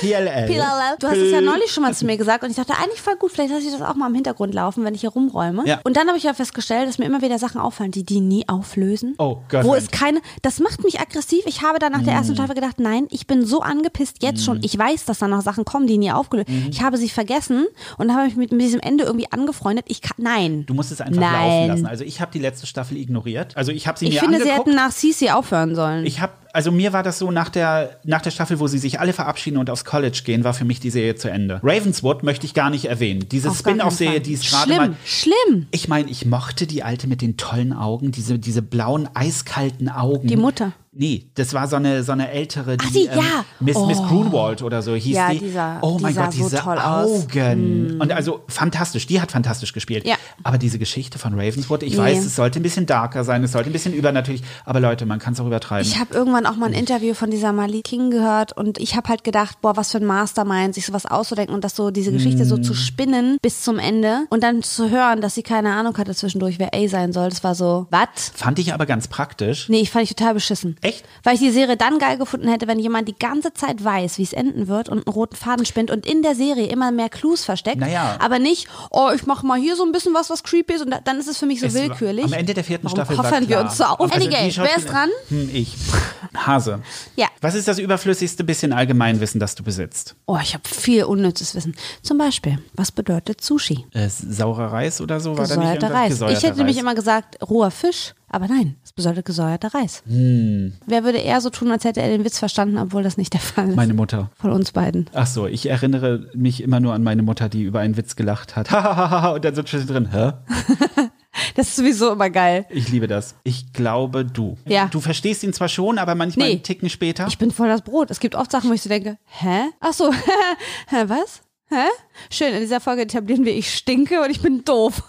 PLL. PLL. Du hast es ja neulich schon mal zu mir gesagt und ich dachte, eigentlich voll gut, vielleicht lasse ich das auch mal im Hintergrund laufen, wenn ich hier rumräume. Ja. Und dann habe ich ja festgestellt, dass mir immer wieder Sachen auffallen, die die nie auflösen. Oh, Gott. Wo es keine, das macht mich aggressiv. Ich habe dann nach der Mm. ersten Staffel gedacht, nein, ich bin so angepisst jetzt schon. Ich weiß, dass da noch Sachen kommen, die nie aufgelöst. Mhm. Ich habe sie vergessen und habe mich mit, mit diesem Ende irgendwie angefreundet. Ich kann, nein. Du musst es einfach Nein. laufen lassen. Also ich habe die letzte Staffel ignoriert. Also ich habe sie Ich mir finde, sie hätten nach Cece aufhören sollen. Ich habe, also mir war das so nach der, nach der Staffel, wo sie sich alle verabschieden und aufs College gehen, war für mich die Serie zu Ende. Ravenswood möchte ich gar nicht erwähnen. Diese Spin-off-Serie, die ist gerade Schlimm, mal. schlimm. Ich meine, ich mochte die alte mit den tollen Augen, diese, diese blauen, eiskalten Augen. Die Mutter. Nee, das war so eine, so eine ältere, die, Ach, die, ja. Miss, Miss Oh. Grunwald oder so hieß Ja, die. dieser- oh mein Gott, so diese aus. Augen. Und also fantastisch, die hat fantastisch gespielt. Ja. Aber diese Geschichte von Ravenswood, ich Nee. weiß, es sollte ein bisschen darker sein, es sollte ein bisschen übernatürlich, aber Leute, man kann es auch übertreiben. Ich habe irgendwann auch mal ein Interview von dieser Mali King gehört und ich habe halt gedacht, boah, was für ein Mastermind, sich sowas auszudenken und das so, diese Geschichte so Mm. zu spinnen bis zum Ende und dann zu hören, dass sie keine Ahnung hatte zwischendurch, wer A sein soll. Das war so, was? Fand ich aber ganz praktisch. Nee, ich fand ich total beschissen. Echt? Weil ich die Serie dann geil gefunden hätte, wenn jemand die ganze Zeit weiß, wie es enden wird und einen roten Faden spinnt und in der Serie immer mehr Clues versteckt. Naja. Aber nicht, oh, ich mache mal hier so ein bisschen was, was creepy ist und da, dann ist es für mich so Es war- willkürlich. Am Ende der vierten Warum Staffel war klar. wir uns so auf? Also Anyway, wer ist dran? Hm, ich. (laughs) Hase. Ja. Was ist das überflüssigste bisschen Allgemeinwissen, das du besitzt? Oh, ich habe viel unnützes Wissen. Zum Beispiel, was bedeutet Sushi? Äh, saurer Reis oder so? War Gesäuerter? Reis. Ich hätte nämlich immer gesagt, roher Fisch, aber nein, es bedeutet gesäuerter Reis. Hm. Wer würde eher so tun, als hätte er den Witz verstanden, obwohl das nicht der Fall ist? Meine Mutter. Von uns beiden. Ach so, ich erinnere mich immer nur an meine Mutter, die über einen Witz gelacht hat. (laughs) Hahaha, und dann so zwischendrin, hä? (laughs) Das ist sowieso immer geil. Ich liebe das. Ich glaube, du. Ja. Du verstehst ihn zwar schon, aber manchmal Nee. einen Ticken später. Ich bin voll das Brot. Es gibt oft Sachen, wo ich so denke, hä? Ach so, (laughs) hä, was? Hä? Schön, in dieser Folge etablieren wir, ich stinke und ich bin doof.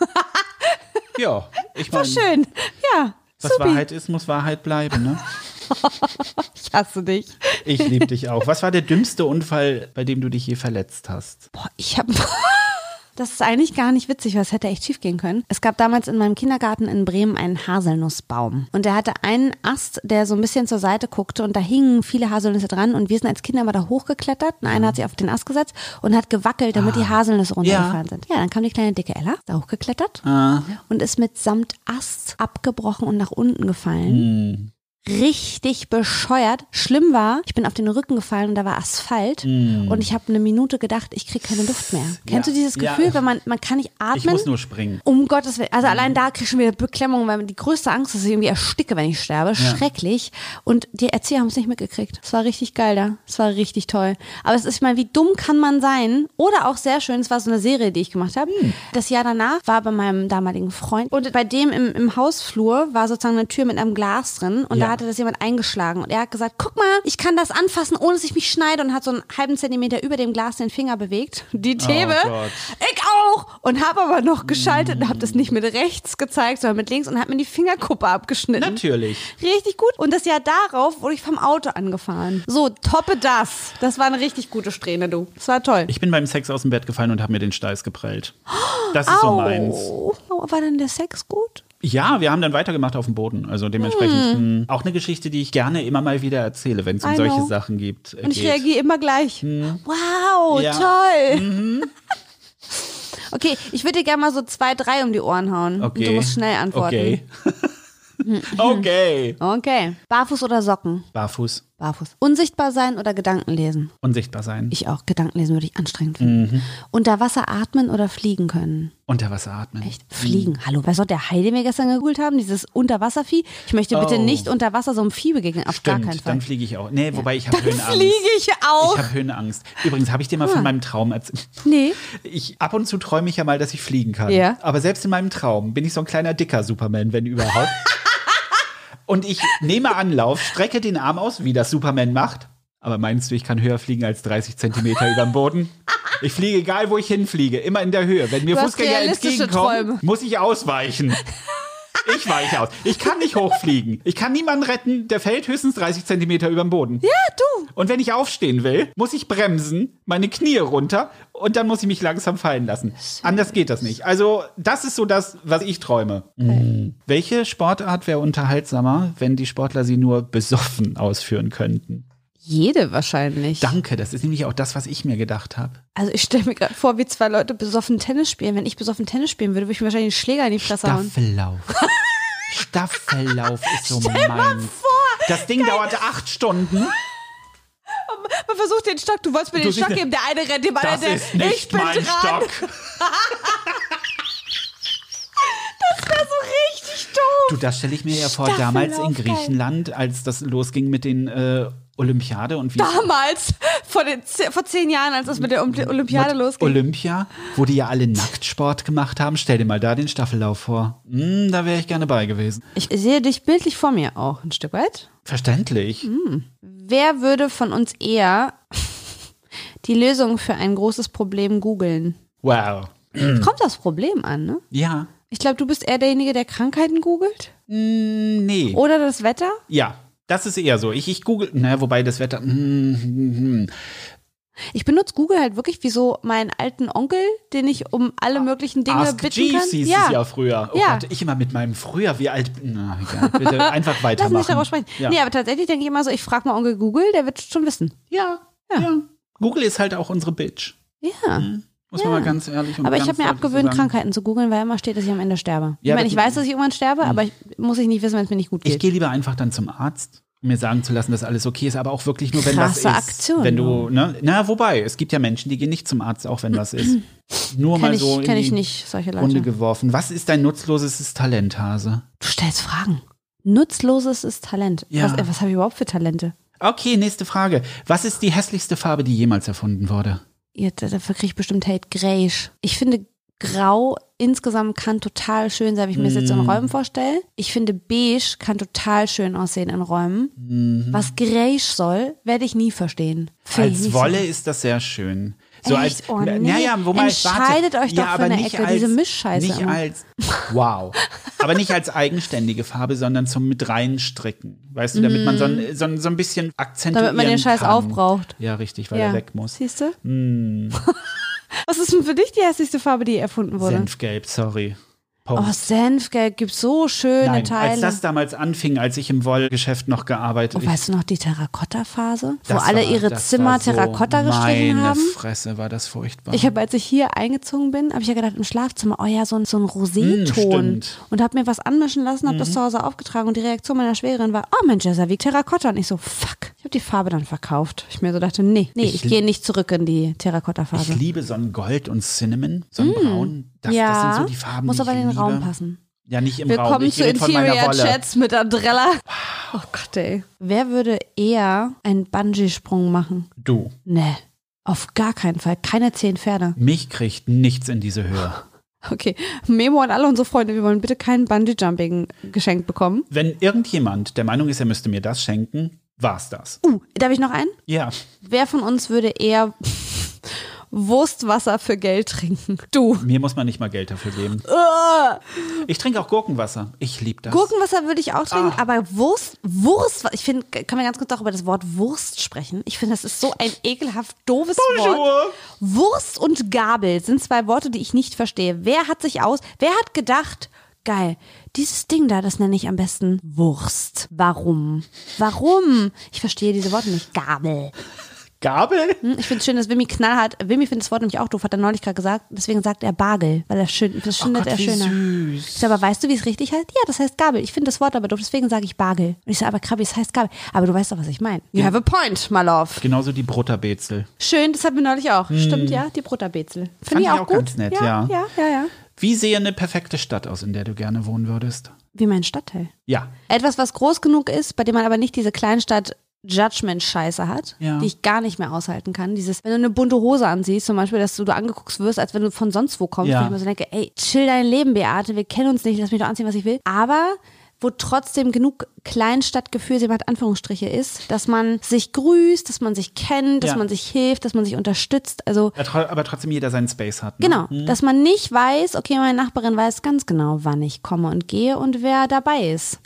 Ja, ich War meine, schön. Ja, was supi. Wahrheit ist, muss Wahrheit bleiben, ne? (laughs) Ich hasse dich. Ich liebe dich auch. Was war der dümmste Unfall, bei dem du dich je verletzt hast? Boah, ich habe. (laughs) Das ist eigentlich gar nicht witzig, weil es hätte echt schief gehen können. Es gab damals in meinem Kindergarten in Bremen einen Haselnussbaum. Und der hatte einen Ast, der so ein bisschen zur Seite guckte und da hingen viele Haselnüsse dran. Und wir sind als Kinder immer da hochgeklettert. Und einer hat sich auf den Ast gesetzt und hat gewackelt, damit die Haselnüsse runtergefallen sind. Ja, dann kam die kleine dicke Ella, da hochgeklettert und ist mit samt Ast abgebrochen und nach unten gefallen. Richtig bescheuert. Schlimm war, ich bin auf den Rücken gefallen und da war Asphalt und ich habe eine Minute gedacht, ich kriege keine Luft mehr. Kennst du dieses Ja. Gefühl, wenn man man kann nicht atmen? Ich muss nur springen. Um Gottes Willen. Also allein da krieg ich schon wieder Beklemmung, weil die größte Angst ist, dass ich irgendwie ersticke, wenn ich sterbe. Schrecklich. Und die Erzieher haben es nicht mitgekriegt. Es war richtig geil da. Es war richtig toll. Aber es ist, meine, wie dumm kann man sein? Oder auch sehr schön, es war so eine Serie, die ich gemacht habe. Das Jahr danach war bei meinem damaligen Freund. Und bei dem im, im Hausflur war sozusagen eine Tür mit einem Glas drin. Und Ja. da hatte das jemand eingeschlagen und er hat gesagt, guck mal, ich kann das anfassen, ohne dass ich mich schneide und hat so einen halben Zentimeter über dem Glas den Finger bewegt. Die Thebe, Oh ich auch und habe aber noch geschaltet und habe das nicht mit rechts gezeigt, sondern mit links und hat mir die Fingerkuppe abgeschnitten. Natürlich. Richtig gut. Und das Jahr darauf wurde ich vom Auto angefahren. So, toppe das. Das war eine richtig gute Strähne, du. Das war toll. Ich bin beim Sex aus dem Bett gefallen und habe mir den Steiß geprellt. Das ist so meins. Au. War denn der Sex gut? Ja, wir haben dann weitergemacht auf dem Boden. Also dementsprechend mh, auch eine Geschichte, die ich gerne immer mal wieder erzähle, wenn es um solche. Sachen gibt. äh, Und ich geht. reagiere immer gleich. Wow, Ja. toll. (laughs) Okay, ich würde dir gerne mal so zwei, drei um die Ohren hauen. Okay. Und du musst schnell antworten. Okay. (laughs) okay. (laughs) Okay. Barfuß oder Socken? Barfuß. Barfuß. Unsichtbar sein oder Gedanken lesen? Unsichtbar sein. Ich auch. Gedanken lesen würde ich anstrengend finden. Mhm. Unter Wasser atmen oder fliegen können? Unter Wasser atmen. Echt? Fliegen. Hallo, weißt du, der Heidi mir gestern gegoogelt haben? Dieses Unterwasservieh? Ich möchte bitte Oh. nicht unter Wasser so einem Vieh begegnen. Auf gar keinen Stimmt, Fall. dann fliege ich auch. Nee, wobei ich habe Dann Höhenangst. fliege ich auch. Ich habe Höhenangst. Übrigens, habe ich dir mal von meinem Traum erzählt? nee. Ich, ab und zu träume ich ja mal, dass ich fliegen kann. Ja. Aber selbst in meinem Traum bin ich so ein kleiner dicker Superman, wenn überhaupt. (laughs) und ich nehme Anlauf, strecke den Arm aus, wie das Superman macht. Aber meinst du, ich kann höher fliegen als 30 Zentimeter über dem Boden? Ich fliege, egal wo ich hinfliege, immer in der Höhe. Wenn mir Fußgänger entgegenkommen, Träume. muss ich ausweichen. Ich weiche aus. Ich kann nicht hochfliegen. Ich kann niemanden retten, der fällt höchstens 30 Zentimeter über dem Boden. Ja, du. Und wenn ich aufstehen will, muss ich bremsen, meine Knie runter und dann muss ich mich langsam fallen lassen. Anders geht das nicht. Also, das ist so das, was ich träume. Mhm. Welche Sportart wäre unterhaltsamer, wenn die Sportler sie nur besoffen ausführen könnten? Jede wahrscheinlich. Danke, das ist nämlich auch das, was ich mir gedacht habe. Also ich stelle mir gerade vor, wie zwei Leute besoffen Tennis spielen. Wenn ich besoffen Tennis spielen würde, würde ich mir wahrscheinlich einen Schläger in die Fresse hauen. Staffellauf. (laughs) Staffellauf ist so mein. Das Ding dauert acht Stunden. Man versucht den Stock, du wolltest mir Du den Stock geben, der eine rennt dem anderen, ist der, nicht ich bin mein dran. Stock. (laughs) Das wäre so richtig doof. Du, das stelle ich mir ja vor, damals in geil. Griechenland, als das losging mit den äh, Olympiade und wie Damals, vor, den, vor zehn Jahren, als das mit der Olympi- Olympiade mit losging. Olympia, wo die ja alle Nacktsport gemacht haben. Stell dir mal da den Staffellauf vor. Hm, da wäre ich gerne bei gewesen. ich sehe dich bildlich vor mir auch ein Stück weit. Verständlich. Hm. Wer würde von uns eher (laughs) die Lösung für ein großes Problem googeln? Wow. Kommt das Problem an, ne? Ja. Ich glaube, du bist eher derjenige, der Krankheiten googelt. Hm, nee. Oder das Wetter. Ja. Das ist eher so. Ich, ich google, naja, wobei das Wetter, hm, hm. Ich benutze Google halt wirklich wie so meinen alten Onkel, den ich um alle möglichen Dinge Ask bitten Jeeves kann. hieß es ja früher. Oh Ja. Gott, ich immer mit meinem früher, wie alt, na, egal, bitte (laughs) einfach Lass weitermachen. mich darauf sprechen. Ja. Nee, aber tatsächlich denke ich immer so, ich frage mal Onkel Google, der wird schon wissen. ja, Ja. ja, Google ist halt auch unsere Bitch. Ja. Muss Ja. man mal ganz ehrlich und Aber ich habe mir abgewöhnt. Krankheiten zu googeln, weil immer steht, dass ich am Ende sterbe. Ja, ich meine, ich weiß, dass ich irgendwann sterbe, aber ich muss ich nicht wissen, wenn es mir nicht gut Ich geht. gehe lieber einfach dann zum Arzt, um mir sagen zu lassen, dass alles okay ist, aber auch wirklich nur, wenn Krasse was ist. Aktion, wenn du, ne, na, wobei, es gibt ja Menschen, die gehen nicht zum Arzt, auch wenn was ist. Nur Kenn mal ich, so in ich die nicht, solche Runde Leute. geworfen. Was ist dein nutzloses Talent, Hase? Du stellst Fragen. Nutzloses ist Talent. Ja. Was, äh, was habe ich überhaupt für Talente? Okay, nächste Frage. Was ist die hässlichste Farbe, die jemals erfunden wurde? Dafür kriege ich bestimmt Hate. Grayisch. Ich finde, Grau insgesamt kann total schön sein, wenn ich mir das jetzt in Räumen vorstelle. Ich finde, Beige kann total schön aussehen in Räumen. Mhm. Was Grayisch soll, werde ich nie verstehen. Finde ich Als Wolle So. ist das sehr schön. So Echt? als, Oh, nee. naja, wo man Entscheidet warte, euch doch ja, eine nicht Ecke, als, diese Mischscheiße Nicht immer. als, wow. aber nicht als eigenständige Farbe, sondern zum mit reinstricken. Weißt du, damit man so ein, so ein, so ein bisschen akzentuieren Damit man den Scheiß kann. aufbraucht. Ja, richtig, weil er weg muss. Siehst du? Mm, (laughs) Was ist denn für dich die hässlichste Farbe, die erfunden wurde? Senfgelb, sorry. Punkt. Oh, Senfgelb gibt so schöne Nein, Teile. als das damals anfing, als ich im Wollgeschäft noch gearbeitet Und weißt du noch die Terrakotta-Phase? Wo alle war- ihre Zimmer so, Terrakotta gestrichen meine haben? Fresse, war das furchtbar. Ich habe, als ich hier eingezogen bin, habe ich ja gedacht, im Schlafzimmer, oh ja, so ein, so ein Roséton. stimmt. und habe mir was anmischen lassen, habe das zu Hause aufgetragen und die Reaktion meiner Schwägerin war, oh Mensch, das ist ja wie Terrakotta. Und ich so, fuck. Ich habe die Farbe dann verkauft. Ich mir so dachte, nee, nee, ich, Ich- gehe nicht zurück in die Ich Terrakotta-Phase. liebe so ein Gold und Cinnamon, so ein Braun. Das, ja, das sind so die Farben, muss die aber in den liebe. Raum passen. Ja, nicht im Raum. Willkommen Ich zu Interior. Chats mit Adrella. Oh Gott, ey. Wer würde eher einen Bungee-Sprung machen? Du. Nee, auf gar keinen Fall. Keine zehn Pferde. Mich kriegt nichts in diese Höhe. (laughs) Okay, Memo an alle unsere Freunde, wir wollen bitte kein Bungee-Jumping geschenkt bekommen. Wenn irgendjemand der Meinung ist, er müsste mir das schenken, war's das. Uh, darf ich noch einen? Ja. Wer von uns würde eher Wurstwasser für Geld trinken? Du. Mir muss man nicht mal Geld dafür geben. Ich trinke auch Gurkenwasser. Ich liebe das. Gurkenwasser würde ich auch trinken, aber Wurst, Wurst, ich finde, kann man ganz kurz auch über das Wort Wurst sprechen? Ich finde, das ist so ein ekelhaft doofes Wort. Wurst und Gabel sind zwei Worte, die ich nicht verstehe. Wer hat sich aus, wer hat gedacht, geil, dieses Ding da, das nenne ich am besten Wurst. Warum? Warum? Ich verstehe diese Worte nicht. Gabel. Gabel? Hm, Ich finde es schön, dass Wimmy knallhart, Wimmy findet das Wort nämlich auch doof, hat er neulich gerade gesagt, deswegen sagt er Bagel, weil er schön, das Oh findet Gott, er schöner. süß. Ich sag, aber weißt du, wie es richtig heißt? Ja, das heißt Gabel. Ich finde das Wort aber doof, deswegen sage ich Bagel. Und ich sage, aber Krabbi, es heißt Gabel. Aber du weißt doch, was ich meine. You have a point, my love. Genauso die Brutterbezel. Schön, das hatten wir neulich auch. Stimmt, ja, die Brutterbezel. Finde Hm. Ich auch auch gut. ganz nett, ja. ja. Ja, ja, ja. Wie sehe eine perfekte Stadt aus, in der du gerne wohnen würdest? Wie mein Stadtteil. Ja. Etwas, was groß genug ist, bei dem man aber nicht diese Kleinstadt Judgment-Scheiße hat, Ja. die ich gar nicht mehr aushalten kann. Dieses, wenn du eine bunte Hose ansiehst, zum Beispiel, dass du, du angeguckt wirst, als wenn du von sonst wo kommst, Ja. wo ich mir so denke, ey, chill dein Leben, Beate, wir kennen uns nicht, lass mich doch anziehen, was ich will. Aber wo trotzdem genug Kleinstadtgefühl, sie hat Anführungsstriche ist, dass man sich grüßt, dass man sich kennt, dass Ja. man sich hilft, dass man sich unterstützt. Also Aber trotzdem jeder seinen Space hat. Ne? Genau, dass man nicht weiß, okay, meine Nachbarin weiß ganz genau, wann ich komme und gehe und wer dabei ist.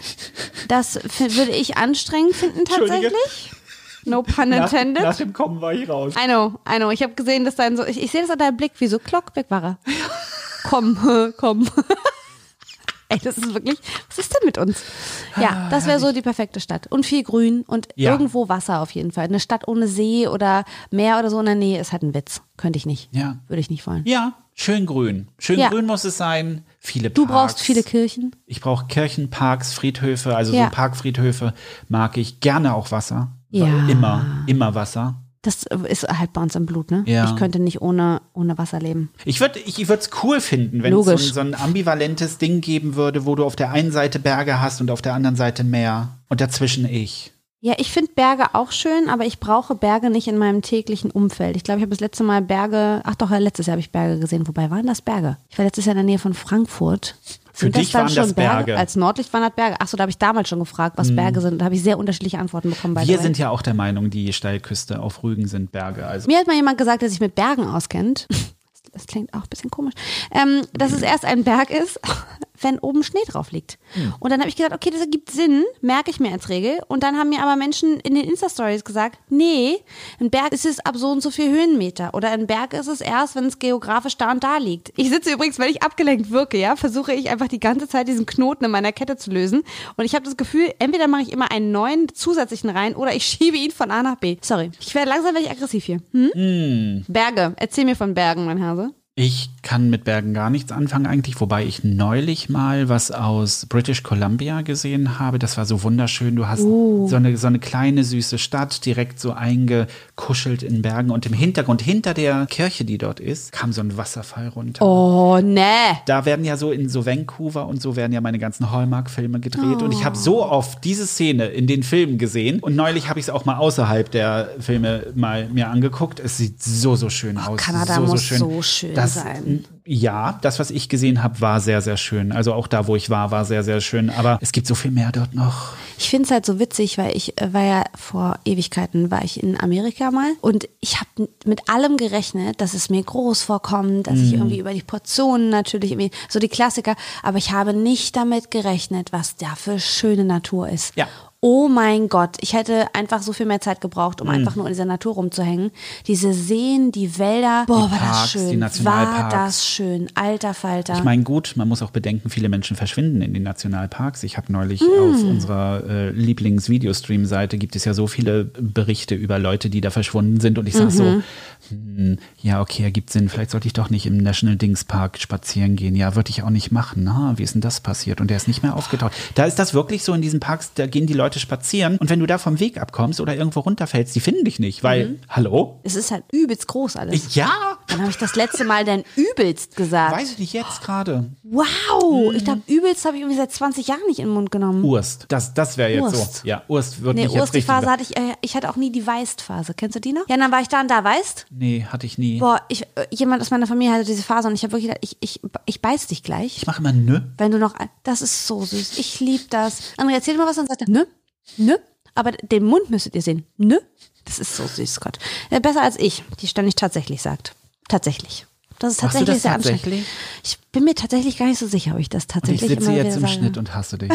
Das würde ich anstrengend finden tatsächlich. No pun Nach, intended. nach dem Kommen war ich raus. I know, I know. Ich habe gesehen, dass dein so, ich, ich sehe das an deinem Blick, wie so weg war er. (laughs) komm, (laughs) komm. Ey, das ist wirklich, was ist denn mit uns? Ja, das wäre so die perfekte Stadt. Und viel Grün und Ja. irgendwo Wasser auf jeden Fall. Eine Stadt ohne See oder Meer oder so in der Nähe ist halt ein Witz. Könnte ich nicht. Ja. Würde ich nicht wollen. Ja, schön grün. Schön Ja. grün muss es sein. Viele Du Parks. brauchst viele Kirchen. Ich brauche Kirchen, Parks, Friedhöfe, also Ja. so Parkfriedhöfe mag ich. Gerne auch Wasser. Ja. Immer, immer Wasser. Das ist halt bei uns im Blut, ne? Ja. Ich könnte nicht ohne, ohne Wasser leben. Ich würde ich es cool finden, wenn es so, so ein ambivalentes Ding geben würde, wo du auf der einen Seite Berge hast und auf der anderen Seite Meer und dazwischen ich. Ja, ich finde Berge auch schön, aber ich brauche Berge nicht in meinem täglichen Umfeld. Ich glaube, ich habe das letzte Mal Berge, ach doch, letztes Jahr habe ich Berge gesehen. Wobei waren das Berge? Ich war letztes Jahr in der Nähe von Frankfurt. Für Sind dich dann waren das Berge. Als Nordlicht waren das Berge. Achso, da habe ich damals schon gefragt, was Berge sind. Da habe ich sehr unterschiedliche Antworten bekommen. the Wir sind ja auch der Meinung, die Steilküste auf Rügen sind Berge. Also Mir hat mal jemand gesagt, der sich mit Bergen auskennt. (laughs) Das klingt auch ein bisschen komisch. Ähm, dass es erst ein Berg ist, wenn oben Schnee drauf liegt. Und dann habe ich gedacht, okay, das ergibt Sinn, merke ich mir als Regel. Und dann haben mir aber Menschen in den Insta-Stories gesagt, nee, ein Berg ist es ab so und so viel Höhenmeter. Oder ein Berg ist es erst, wenn es geografisch da und da liegt. Ich sitze übrigens, wenn ich abgelenkt wirke, ja, versuche ich einfach die ganze Zeit diesen Knoten in meiner Kette zu lösen. Und ich habe das Gefühl, entweder mache ich immer einen neuen zusätzlichen rein oder ich (laughs) schiebe ihn von A nach B. Sorry, ich werde langsam werde ich aggressiv hier. Hm? Berge, erzähl mir von Bergen, mein Hase. ich kann mit Bergen gar nichts anfangen eigentlich, wobei ich neulich mal was aus British Columbia gesehen habe. Das war so wunderschön. Du hast Oh. so, eine, so eine kleine süße Stadt direkt so eingekuschelt in Bergen und im Hintergrund, hinter der Kirche, die dort ist, kam so ein Wasserfall runter. Oh, ne. Da werden ja so in so Vancouver und so werden ja meine ganzen Hallmark-Filme gedreht. Und ich habe Oh. so oft diese Szene in den Filmen gesehen. Und neulich habe ich es auch mal außerhalb der Filme mal mir angeguckt. Es sieht so, so schön aus. Oh, Kanada so, muss so schön. so schön das, Ja, das, was ich gesehen habe, war sehr, sehr schön. Also auch da, wo ich war, war sehr, sehr schön. Aber es gibt so viel mehr dort noch. Ich finde es halt so witzig, weil ich äh, war ja vor Ewigkeiten, war ich in Amerika mal und ich habe mit allem gerechnet, dass es mir groß vorkommt, dass Mhm. ich irgendwie über die Portionen natürlich irgendwie, so die Klassiker, aber ich habe nicht damit gerechnet, was da für schöne Natur ist. Ja. Oh mein Gott, ich hätte einfach so viel mehr Zeit gebraucht, Mhm. um einfach nur in dieser Natur rumzuhängen. Diese Seen, die Wälder, boah, war Parks, das die schön. War Nationalparks. das schön. Alter Falter. Ich meine, gut, man muss auch bedenken, viele Menschen verschwinden in den Nationalparks. Ich habe neulich Hm. auf unserer äh, Lieblings-Videostream-Seite gibt es ja so viele Berichte über Leute, die da verschwunden sind. Und ich sage Mhm. so, hm, ja, okay, ergibt Sinn. Vielleicht sollte ich doch nicht im National Dings Park spazieren gehen. Ja, würde ich auch nicht machen. Na, wie ist denn das passiert? Und der ist nicht mehr aufgetaucht. Da ist das wirklich so in diesen Parks, da gehen die Leute Leute spazieren und wenn du da vom Weg abkommst oder irgendwo runterfällst, die finden dich nicht, weil, Mhm. hallo? Es ist halt übelst groß alles. Ja, Wann habe ich das letzte Mal denn übelst gesagt? weiß ich nicht, jetzt gerade. Wow, Mhm. ich glaube, übelst habe ich irgendwie seit 20 Jahren nicht in den Mund genommen. Urst, das, das wäre jetzt Urst. so. Ja, Urst würde Nee, mich jetzt Urst, die richtig... Phase hatte ich, äh, ich hatte auch nie die Weist-Phase. Kennst du die noch? Ja, dann war ich da und da, weißt? nee, hatte ich nie. Boah, ich, äh, jemand aus meiner Familie hatte diese Phase und ich habe wirklich gedacht, ich, ich, ich beiß dich gleich. Ich mache immer nö. Wenn du noch, das ist so süß. Ich lieb das. Andrea, erzähl mal was und sagt er, nö, nö. Aber den Mund müsstet ihr sehen. Nö. Das ist so süß, Gott. Äh, besser als ich, die ständig tatsächlich sagt. Tatsächlich. Das ist tatsächlich das sehr tatsächlich? anstrengend. Ich bin mir tatsächlich gar nicht so sicher, ob ich das Und ich tatsächlich sitze jetzt im sage. Schnitt und hasse dich.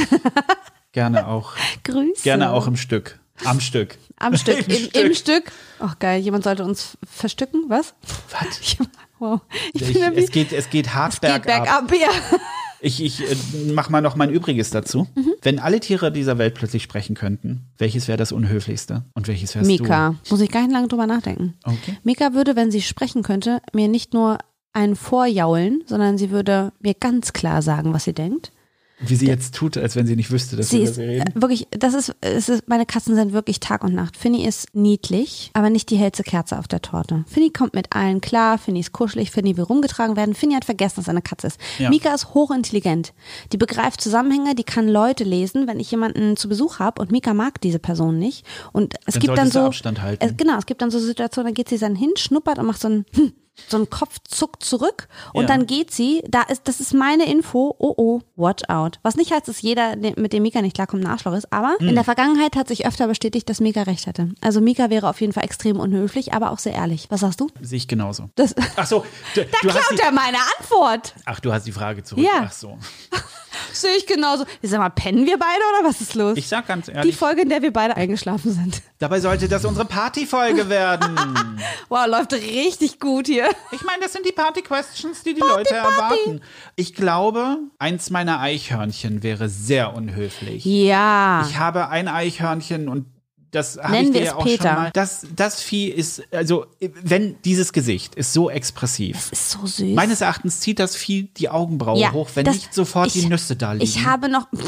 (laughs) Gerne auch. Grüße. Gerne auch im Stück. Am Stück. Am Stück. (laughs) Im Im, Stück. Im Stück. Ach geil, jemand sollte uns verstücken, was? Was? (laughs) Wow. Ich Ich, es, geht, es geht hart es geht bergab. bergab, ja. Ich, ich äh, mach mal noch mein Übriges dazu. Mhm. Wenn alle Tiere dieser Welt plötzlich sprechen könnten, welches wäre das Unhöflichste? Und welches wärst Mika. Muss ich gar nicht lange drüber nachdenken. Okay. Mika würde, wenn sie sprechen könnte, mir nicht nur einen vorjaulen, sondern sie würde mir ganz klar sagen, was sie denkt. Wie sie jetzt tut, als wenn sie nicht wüsste, dass Sie wir über ist sie äh, reden. wirklich, das ist, es ist, meine Katzen sind wirklich Tag und Nacht. Finny ist niedlich, aber nicht die hellste Kerze auf der Torte. Finny kommt mit allen klar, Finny ist kuschelig, Finny will rumgetragen werden. Finny hat vergessen, dass er eine Katze ist. Ja. Mika ist hochintelligent. Die begreift Zusammenhänge, die kann Leute lesen, wenn ich jemanden zu Besuch habe und Mika mag diese Person nicht. Und es Dann gibt dann so. Abstand halten. Es, genau, es gibt dann so Situationen, da geht sie dann hin, schnuppert und macht so ein hm, (laughs) so ein Kopfzuck zurück und Ja. dann geht sie, da ist, das ist meine Info, oh oh, watch out. Was nicht heißt, dass jeder, der- mit dem Mika nicht klarkommt, ein Arschloch ist, aber Hm. in der Vergangenheit hat sich öfter bestätigt, dass Mika recht hatte. Also Mika wäre auf jeden Fall extrem unhöflich, aber auch sehr ehrlich. Was sagst du? Sehe ich genauso. Das, da Ach so, (laughs) die, klaut er meine Antwort. ach, du hast die Frage zurück. Ja. Ach so. (laughs) Sehe ich genauso. Sag mal, pennen wir beide oder was ist los? Ich sag ganz Die ehrlich, Folge, in der wir beide eingeschlafen sind. Dabei sollte das unsere Partyfolge werden. (laughs) Wow, läuft richtig gut hier. Ich meine, das sind die Party-Questions, die die Leute erwarten. Ich glaube, eins meiner Eichhörnchen wäre sehr unhöflich. Ja. Ich habe ein Eichhörnchen und das habe ich dir ja auch Peter. schon mal. Das, das Vieh ist, also, wenn dieses Gesicht ist so expressiv. Das ist so süß. Meines Erachtens zieht das Vieh die Augenbraue Ja, hoch, wenn das- nicht sofort ich- die Nüsse da liegen. Ich habe noch. (laughs)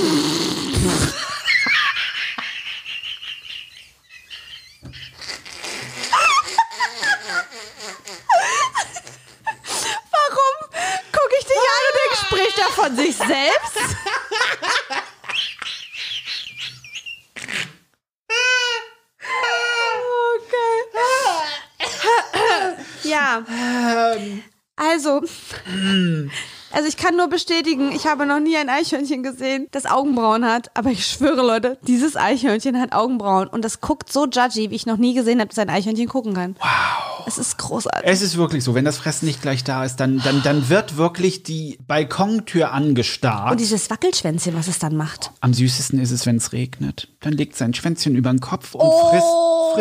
Warum gucke ich dich an und denk, spricht er von sich selbst? Okay. Ja. Also, also ich kann nur bestätigen, ich habe noch nie ein Eichhörnchen gesehen, das Augenbrauen hat. Aber ich schwöre, Leute, dieses Eichhörnchen hat Augenbrauen und das guckt so judgy, wie ich noch nie gesehen habe, dass ein Eichhörnchen gucken kann. Wow. Es ist großartig. Es ist wirklich so, wenn das Fressen nicht gleich da ist, dann, dann, dann wird wirklich die Balkontür angestarrt. Und dieses Wackelschwänzchen, was es dann macht. Am süßesten ist es, wenn es regnet. Dann legt sein Schwänzchen über den Kopf und Oh. frisst,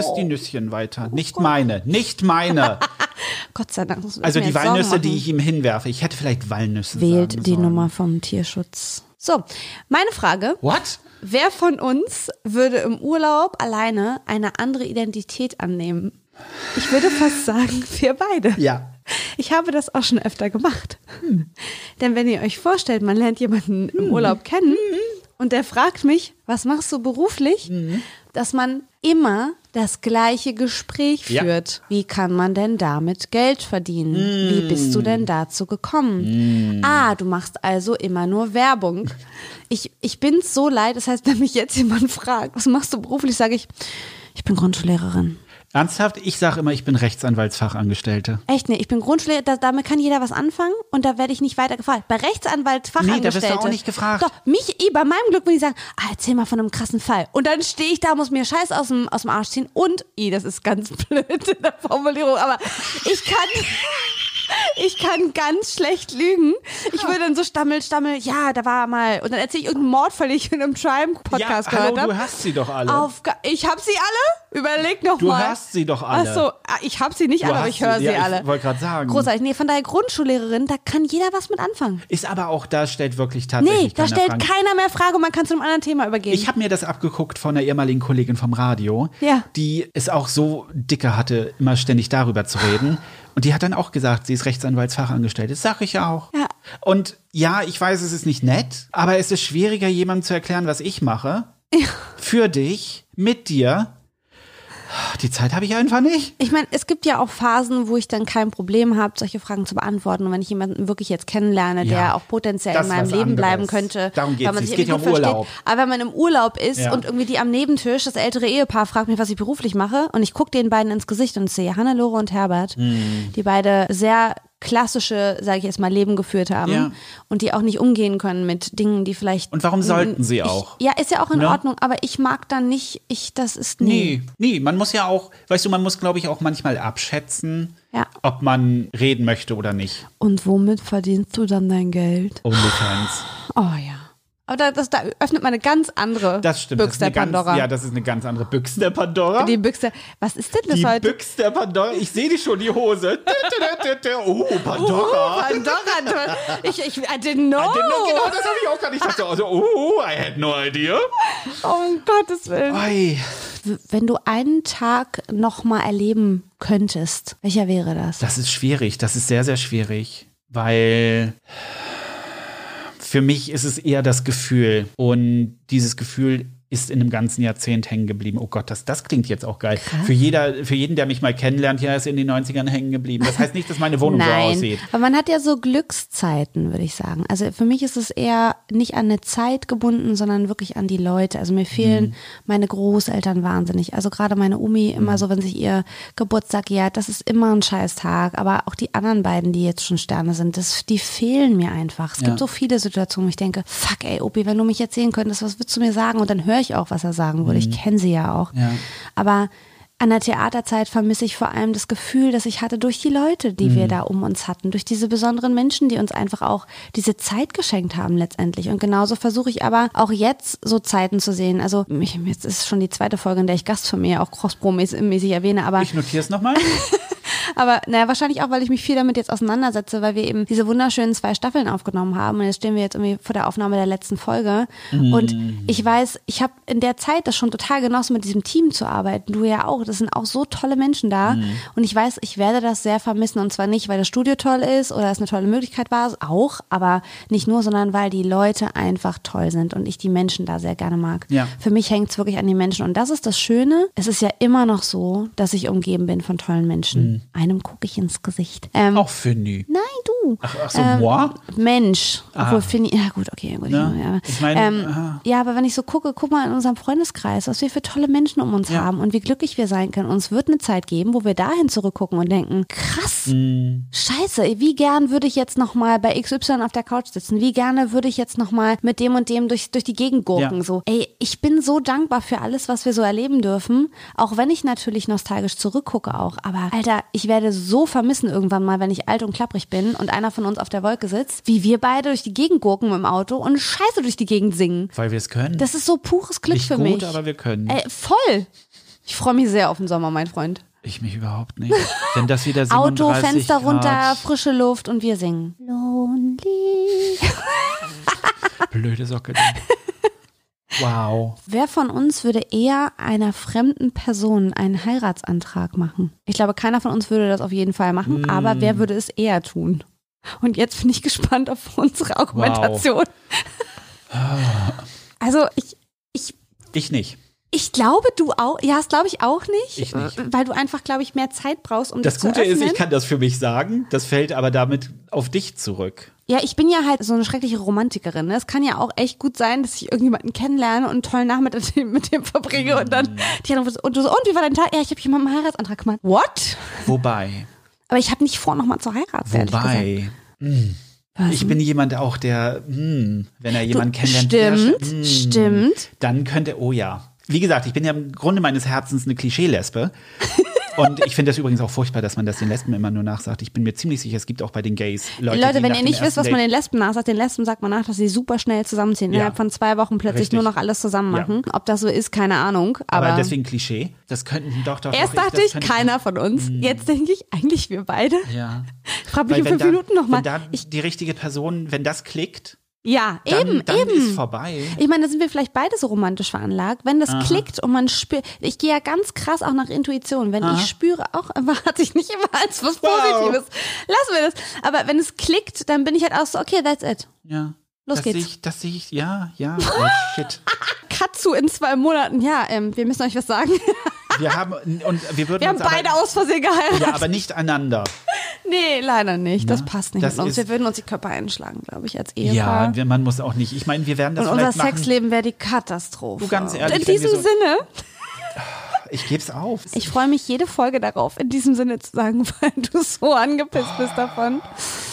frisst die Nüsschen weiter. Nicht meine, nicht meine. (laughs) Gott sei Dank. Also die Walnüsse, die ich ihm hinwerfe. Ich hätte vielleicht Walnüsse Wählt die sollen. Nummer vom Tierschutz. So, meine Frage. What? Wer von uns würde im Urlaub alleine eine andere Identität annehmen? Ich würde fast sagen, (laughs) wir beide. Ja. Ich habe das auch schon öfter gemacht. Denn wenn ihr euch vorstellt, man lernt jemanden im Urlaub kennen und der fragt mich, was machst du beruflich? Dass man immer das gleiche Gespräch Ja. führt. Wie kann man denn damit Geld verdienen? Wie bist du denn dazu gekommen? Ah, du machst also immer nur Werbung. Ich, ich bin so leid. Das heißt, wenn mich jetzt jemand fragt, was machst du beruflich, sage ich, ich bin Grundschullehrerin. Ernsthaft? Ich sage immer, ich bin Rechtsanwaltsfachangestellte. Echt, nee, ich bin Grundschullehrer, da, damit kann jeder was anfangen und da werde ich nicht weiter gefragt. Bei Rechtsanwalt, Fachangestellte. Nee, da wirst du auch nicht gefragt. Doch, mich eh, bei meinem Glück, wenn die sagen, ah, erzähl mal von einem krassen Fall. Und dann stehe ich da, muss mir Scheiß aus dem, aus dem Arsch ziehen und, i, das ist ganz (laughs) blöd in der Formulierung, aber ich kann, ich kann ganz schlecht lügen. Ich würde dann so stammel, stammel, ja, da war mal, und dann erzähle ich irgendeinen Mordfall, den ich in einem Crime-Podcast ja, hallo, gehört habe. du hast sie doch alle. Auf, ich habe sie alle? Überleg noch du mal. hast sie doch alle. Ach so, ah, ich habe sie nicht Du alle, aber ich höre sie, ja, alle. Ich wollte gerade sagen. Großartig. Nee, von daher Grundschullehrerin, da kann jeder was mit anfangen. Ist aber auch, da stellt wirklich tatsächlich Nee, da keiner stellt Fragen. keiner mehr Frage und man kann zu einem anderen Thema übergehen. Ich habe mir das abgeguckt von einer ehemaligen Kollegin vom Radio, Ja. die es auch so dicke hatte, immer ständig darüber zu reden. Und die hat dann auch gesagt, sie ist Rechtsanwaltsfachangestellte. Das sage ich ja auch. Ja. Und ja, ich weiß, es ist nicht nett, aber es ist schwieriger, jemandem zu erklären, was ich mache. für dich, mit dir. Die Zeit habe ich einfach nicht. Ich meine, es gibt ja auch Phasen, wo ich dann kein Problem habe, solche Fragen zu beantworten. Und wenn ich jemanden wirklich jetzt kennenlerne, der Ja, auch potenziell in meinem Leben anderes. bleiben könnte, Darum geht's weil man sich Es geht ja irgendwie um gut Urlaub. versteht. Aber wenn man im Urlaub ist Ja. und irgendwie die am Nebentisch, das ältere Ehepaar, fragt mich, was ich beruflich mache, und ich gucke den beiden ins Gesicht und sehe Hannelore und Herbert, Hm. die beide sehr klassische, sage ich jetzt mal, Leben geführt haben Ja. und die auch nicht umgehen können mit Dingen, die vielleicht Und warum sollten sie ich, auch? Ja, ist ja auch in Ne? Ordnung, aber ich mag dann nicht, ich das ist nie. Nee, nee, man muss ja auch, weißt du, man muss, glaube ich, auch manchmal abschätzen, Ja. ob man reden möchte oder nicht. Und womit verdienst du dann dein Geld? OnlyFans. Oh ja. Aber da, das, da öffnet man eine ganz andere Das stimmt. Büchse das der Pandora. Ganz, ja, das ist eine ganz andere Büchse der Pandora. die Büchse. Was ist denn das Die heute? Büchse der Pandora. Ich sehe die schon, die Hose. Oh, Pandora. Oh, Pandora. Ich, ich, I didn't know. Genau, genau, das habe ich auch gar nicht. Ich dachte also, oh, I had no idea. Oh, um Gottes Willen. Oi. Wenn du einen Tag noch mal erleben könntest, welcher wäre das? Das ist schwierig. Das ist sehr, sehr schwierig. Weil für mich ist es eher das Gefühl. Und dieses Gefühl ist in einem ganzen Jahrzehnt hängen geblieben. Oh Gott, das, das klingt jetzt auch geil. Für, jeder, für jeden, der mich mal kennenlernt, ja, ist in den 90ern hängen geblieben. Das heißt nicht, dass meine Wohnung so Nein, aussieht. aber man hat ja so Glückszeiten, würde ich sagen. Also für mich ist es eher nicht an eine Zeit gebunden, sondern wirklich an die Leute. Also mir fehlen Mhm. meine Großeltern wahnsinnig. Also gerade meine Omi immer Mhm. so, wenn sich ihr Geburtstag jährt, das ist immer ein scheiß Tag. Aber auch die anderen beiden, die jetzt schon Sterne sind, das, die fehlen mir einfach. Es Ja. gibt so viele Situationen, wo ich denke, fuck ey, Opi, wenn du mich erzählen könntest, was würdest du mir sagen? Und dann höre ich auch, was er sagen würde. Ich kenne sie ja auch. Mhm. Ja. Aber an der Theaterzeit vermisse ich vor allem das Gefühl, das ich hatte durch die Leute, die Mhm. wir da um uns hatten, durch diese besonderen Menschen, die uns einfach auch diese Zeit geschenkt haben letztendlich. Und genauso versuche ich aber auch jetzt so Zeiten zu sehen. Also mich, jetzt ist schon die zweite Folge, in der ich Gast von mir auch Crossbro-mäßig erwähne, aber Ich notiere es nochmal. (laughs) aber naja, wahrscheinlich auch, weil ich mich viel damit jetzt auseinandersetze, weil wir eben diese wunderschönen zwei Staffeln aufgenommen haben. Und jetzt stehen wir jetzt irgendwie vor der Aufnahme der letzten Folge. Und ich weiß, ich habe in der Zeit das schon total genossen, mit diesem Team zu arbeiten. Du ja auch. Das sind auch so tolle Menschen da. Und ich weiß, ich werde das sehr vermissen. Und zwar nicht, weil das Studio toll ist oder es eine tolle Möglichkeit war, auch, aber nicht nur, sondern weil die Leute einfach toll sind und ich die Menschen da sehr gerne mag. Ja. Für mich hängt es wirklich an den Menschen. Und das ist das Schöne. Es ist ja immer noch so, dass ich umgeben bin von tollen Menschen. Einem gucke ich ins Gesicht. Ähm, Auch für nie. Nein, du. Ach, ach so, moi? Mensch. Ah. Obwohl, ich, ja gut, okay. Gut, Ne? ja. Ich meine, ähm, aha. ja, aber wenn ich so gucke, guck mal in unserem Freundeskreis, was wir für tolle Menschen um uns Ja. haben und wie glücklich wir sein können. Und es wird eine Zeit geben, wo wir dahin zurückgucken und denken, krass, Mhm. scheiße, wie gern würde ich jetzt noch mal bei XY auf der Couch sitzen? Wie gerne würde ich jetzt noch mal mit dem und dem durch, durch die Gegend gurken? Ja. So, ey, ich bin so dankbar für alles, was wir so erleben dürfen. Auch wenn ich natürlich nostalgisch zurückgucke auch. Aber Alter, ich werde so vermissen irgendwann mal, wenn ich alt und klapprig bin und einer von uns auf der Wolke sitzt, wie wir beide durch die Gegend gurken mit dem Auto und Scheiße durch die Gegend singen. Weil wir es können. Das ist so pures Glück Nicht für gut, mich. aber wir können. Ey, voll. Ich freue mich sehr auf den Sommer, mein Freund. Ich mich überhaupt nicht. Wenn das wieder 37 (laughs) Auto, Fenster Grad, runter, frische Luft und wir singen. Lonely. (laughs) Blöde Socke. Wow. Wer von uns würde eher einer fremden Person einen Heiratsantrag machen? Ich glaube, keiner von uns würde das auf jeden Fall machen, Mm. aber wer würde es eher tun? Und jetzt bin ich (laughs) gespannt auf unsere Argumentation. Also ich, ich, Ich nicht. Ich glaube, du auch, ja, das glaube ich auch nicht, Ich nicht. weil du einfach, glaube ich, mehr Zeit brauchst, um Das zu Gute ist, ich kann das für mich sagen. Das fällt aber damit auf dich zurück. Ja, ich bin ja halt so eine schreckliche Romantikerin. Ne? Es kann ja auch echt gut sein, dass ich irgendjemanden kennenlerne und einen tollen Nachmittag mit dem- verbringe und dann die Anrufe so, und du so, und wie war dein Tag? Ja, ich habe jemandem einen Heiratsantrag gemacht. What? Wobei, Aber ich habe nicht vor, nochmal zu heiraten. wobei, Was? ich bin jemand auch, der, hm, wenn er jemanden Du- kennenlernt, stimmt, der- hm, stimmt. dann könnte, oh ja. Wie gesagt, ich bin ja im Grunde meines Herzens eine Klischee-Lesbe. Und ich finde das übrigens auch furchtbar, dass man das den Lesben immer nur nachsagt. Ich bin mir ziemlich sicher, es gibt auch bei den Gays Leute, Leute, wenn ihr nicht wisst, was man den Lesben nachsagt, den Lesben sagt man nach, dass sie super schnell zusammenziehen. Ja. Innerhalb von zwei Wochen plötzlich Richtig. nur noch alles zusammen Ja. machen. Ob das so ist, keine Ahnung. Aber, Aber deswegen Klischee. Das könnten doch, doch, erst doch, dachte ich, keiner von uns. Jetzt denke ich, eigentlich wir beide. Ja. Ich frage mich Weil in fünf da, Minuten nochmal. Wenn da die richtige Person, wenn das klickt, Ja, dann, eben, dann eben. ist vorbei. Ich meine, da sind wir vielleicht beide so romantisch veranlagt. Wenn das klickt und man spürt, ich gehe ja ganz krass auch nach Intuition. Wenn ich spüre, auch (laughs) erwarte ich nicht immer als was Wow. Positives. Lassen wir das. Aber wenn es klickt, dann bin ich halt auch so, okay, that's it. Ja. Los das geht's. Sehe ich, das sehe ich, ja, ja, oh shit. (laughs) Zu in zwei Monaten. Ja, ähm, wir müssen euch was sagen. Wir haben und wir würden Wir haben uns aber, beide aus Versehen geheiratet. ja, aber nicht einander. Nee, leider nicht. Das passt nicht das mit uns. Wir würden uns die Köpfe einschlagen, glaube ich, als Ehepaar. Ja, man muss auch nicht. Ich meine, wir werden das Und unser machen. Sexleben wäre die Katastrophe. Du, ganz ehrlich, In diesem so- Sinne, Ich geb's auf. ich freue mich jede Folge darauf, in diesem Sinne zu sagen, (laughs) weil du so angepisst bist davon.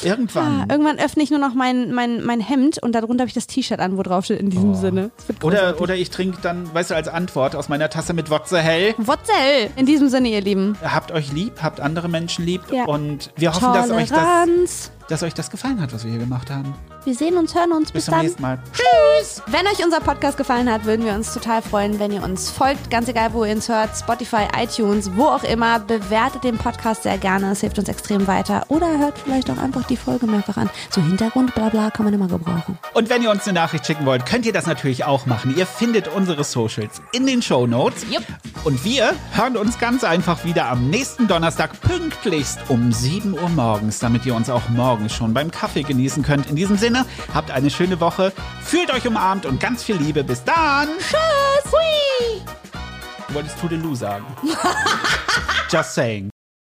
Irgendwann. Irgendwann öffne ich nur noch mein, mein, mein Hemd und darunter habe ich das T-Shirt an, wo drauf steht, in diesem Sinne. Das wird Oder, oder ich trinke dann, weißt du, als Antwort aus meiner Tasse mit Wotze hell. Wotzel. In diesem Sinne, ihr Lieben. Habt euch lieb, habt andere Menschen lieb Ja. und wir hoffen, dass euch, das, Toleranz. Dass euch das gefallen hat, was wir hier gemacht haben. Wir sehen uns, hören uns. Bis, Bis zum dann. nächsten Mal. Tschüss. Wenn euch unser Podcast gefallen hat, würden wir uns total freuen, wenn ihr uns folgt. Ganz egal, wo ihr uns hört. Spotify, iTunes, wo auch immer. Bewertet den Podcast sehr gerne. Es hilft uns extrem weiter. Oder hört vielleicht auch einfach die Folge mehrfach an. So Hintergrund, bla bla, kann man immer gebrauchen. Und wenn ihr uns eine Nachricht schicken wollt, könnt ihr das natürlich auch machen. Ihr findet unsere Socials in den Show Notes. Jupp. Und wir hören uns ganz einfach wieder am nächsten Donnerstag pünktlichst um 7 Uhr morgens, damit ihr uns auch morgens schon beim Kaffee genießen könnt. In diesem Sinne, habt eine schöne Woche, fühlt euch umarmt und ganz viel Liebe. Bis dann. Tschüss. Hui. Du wolltest Toodaloo sagen. (laughs) Just saying.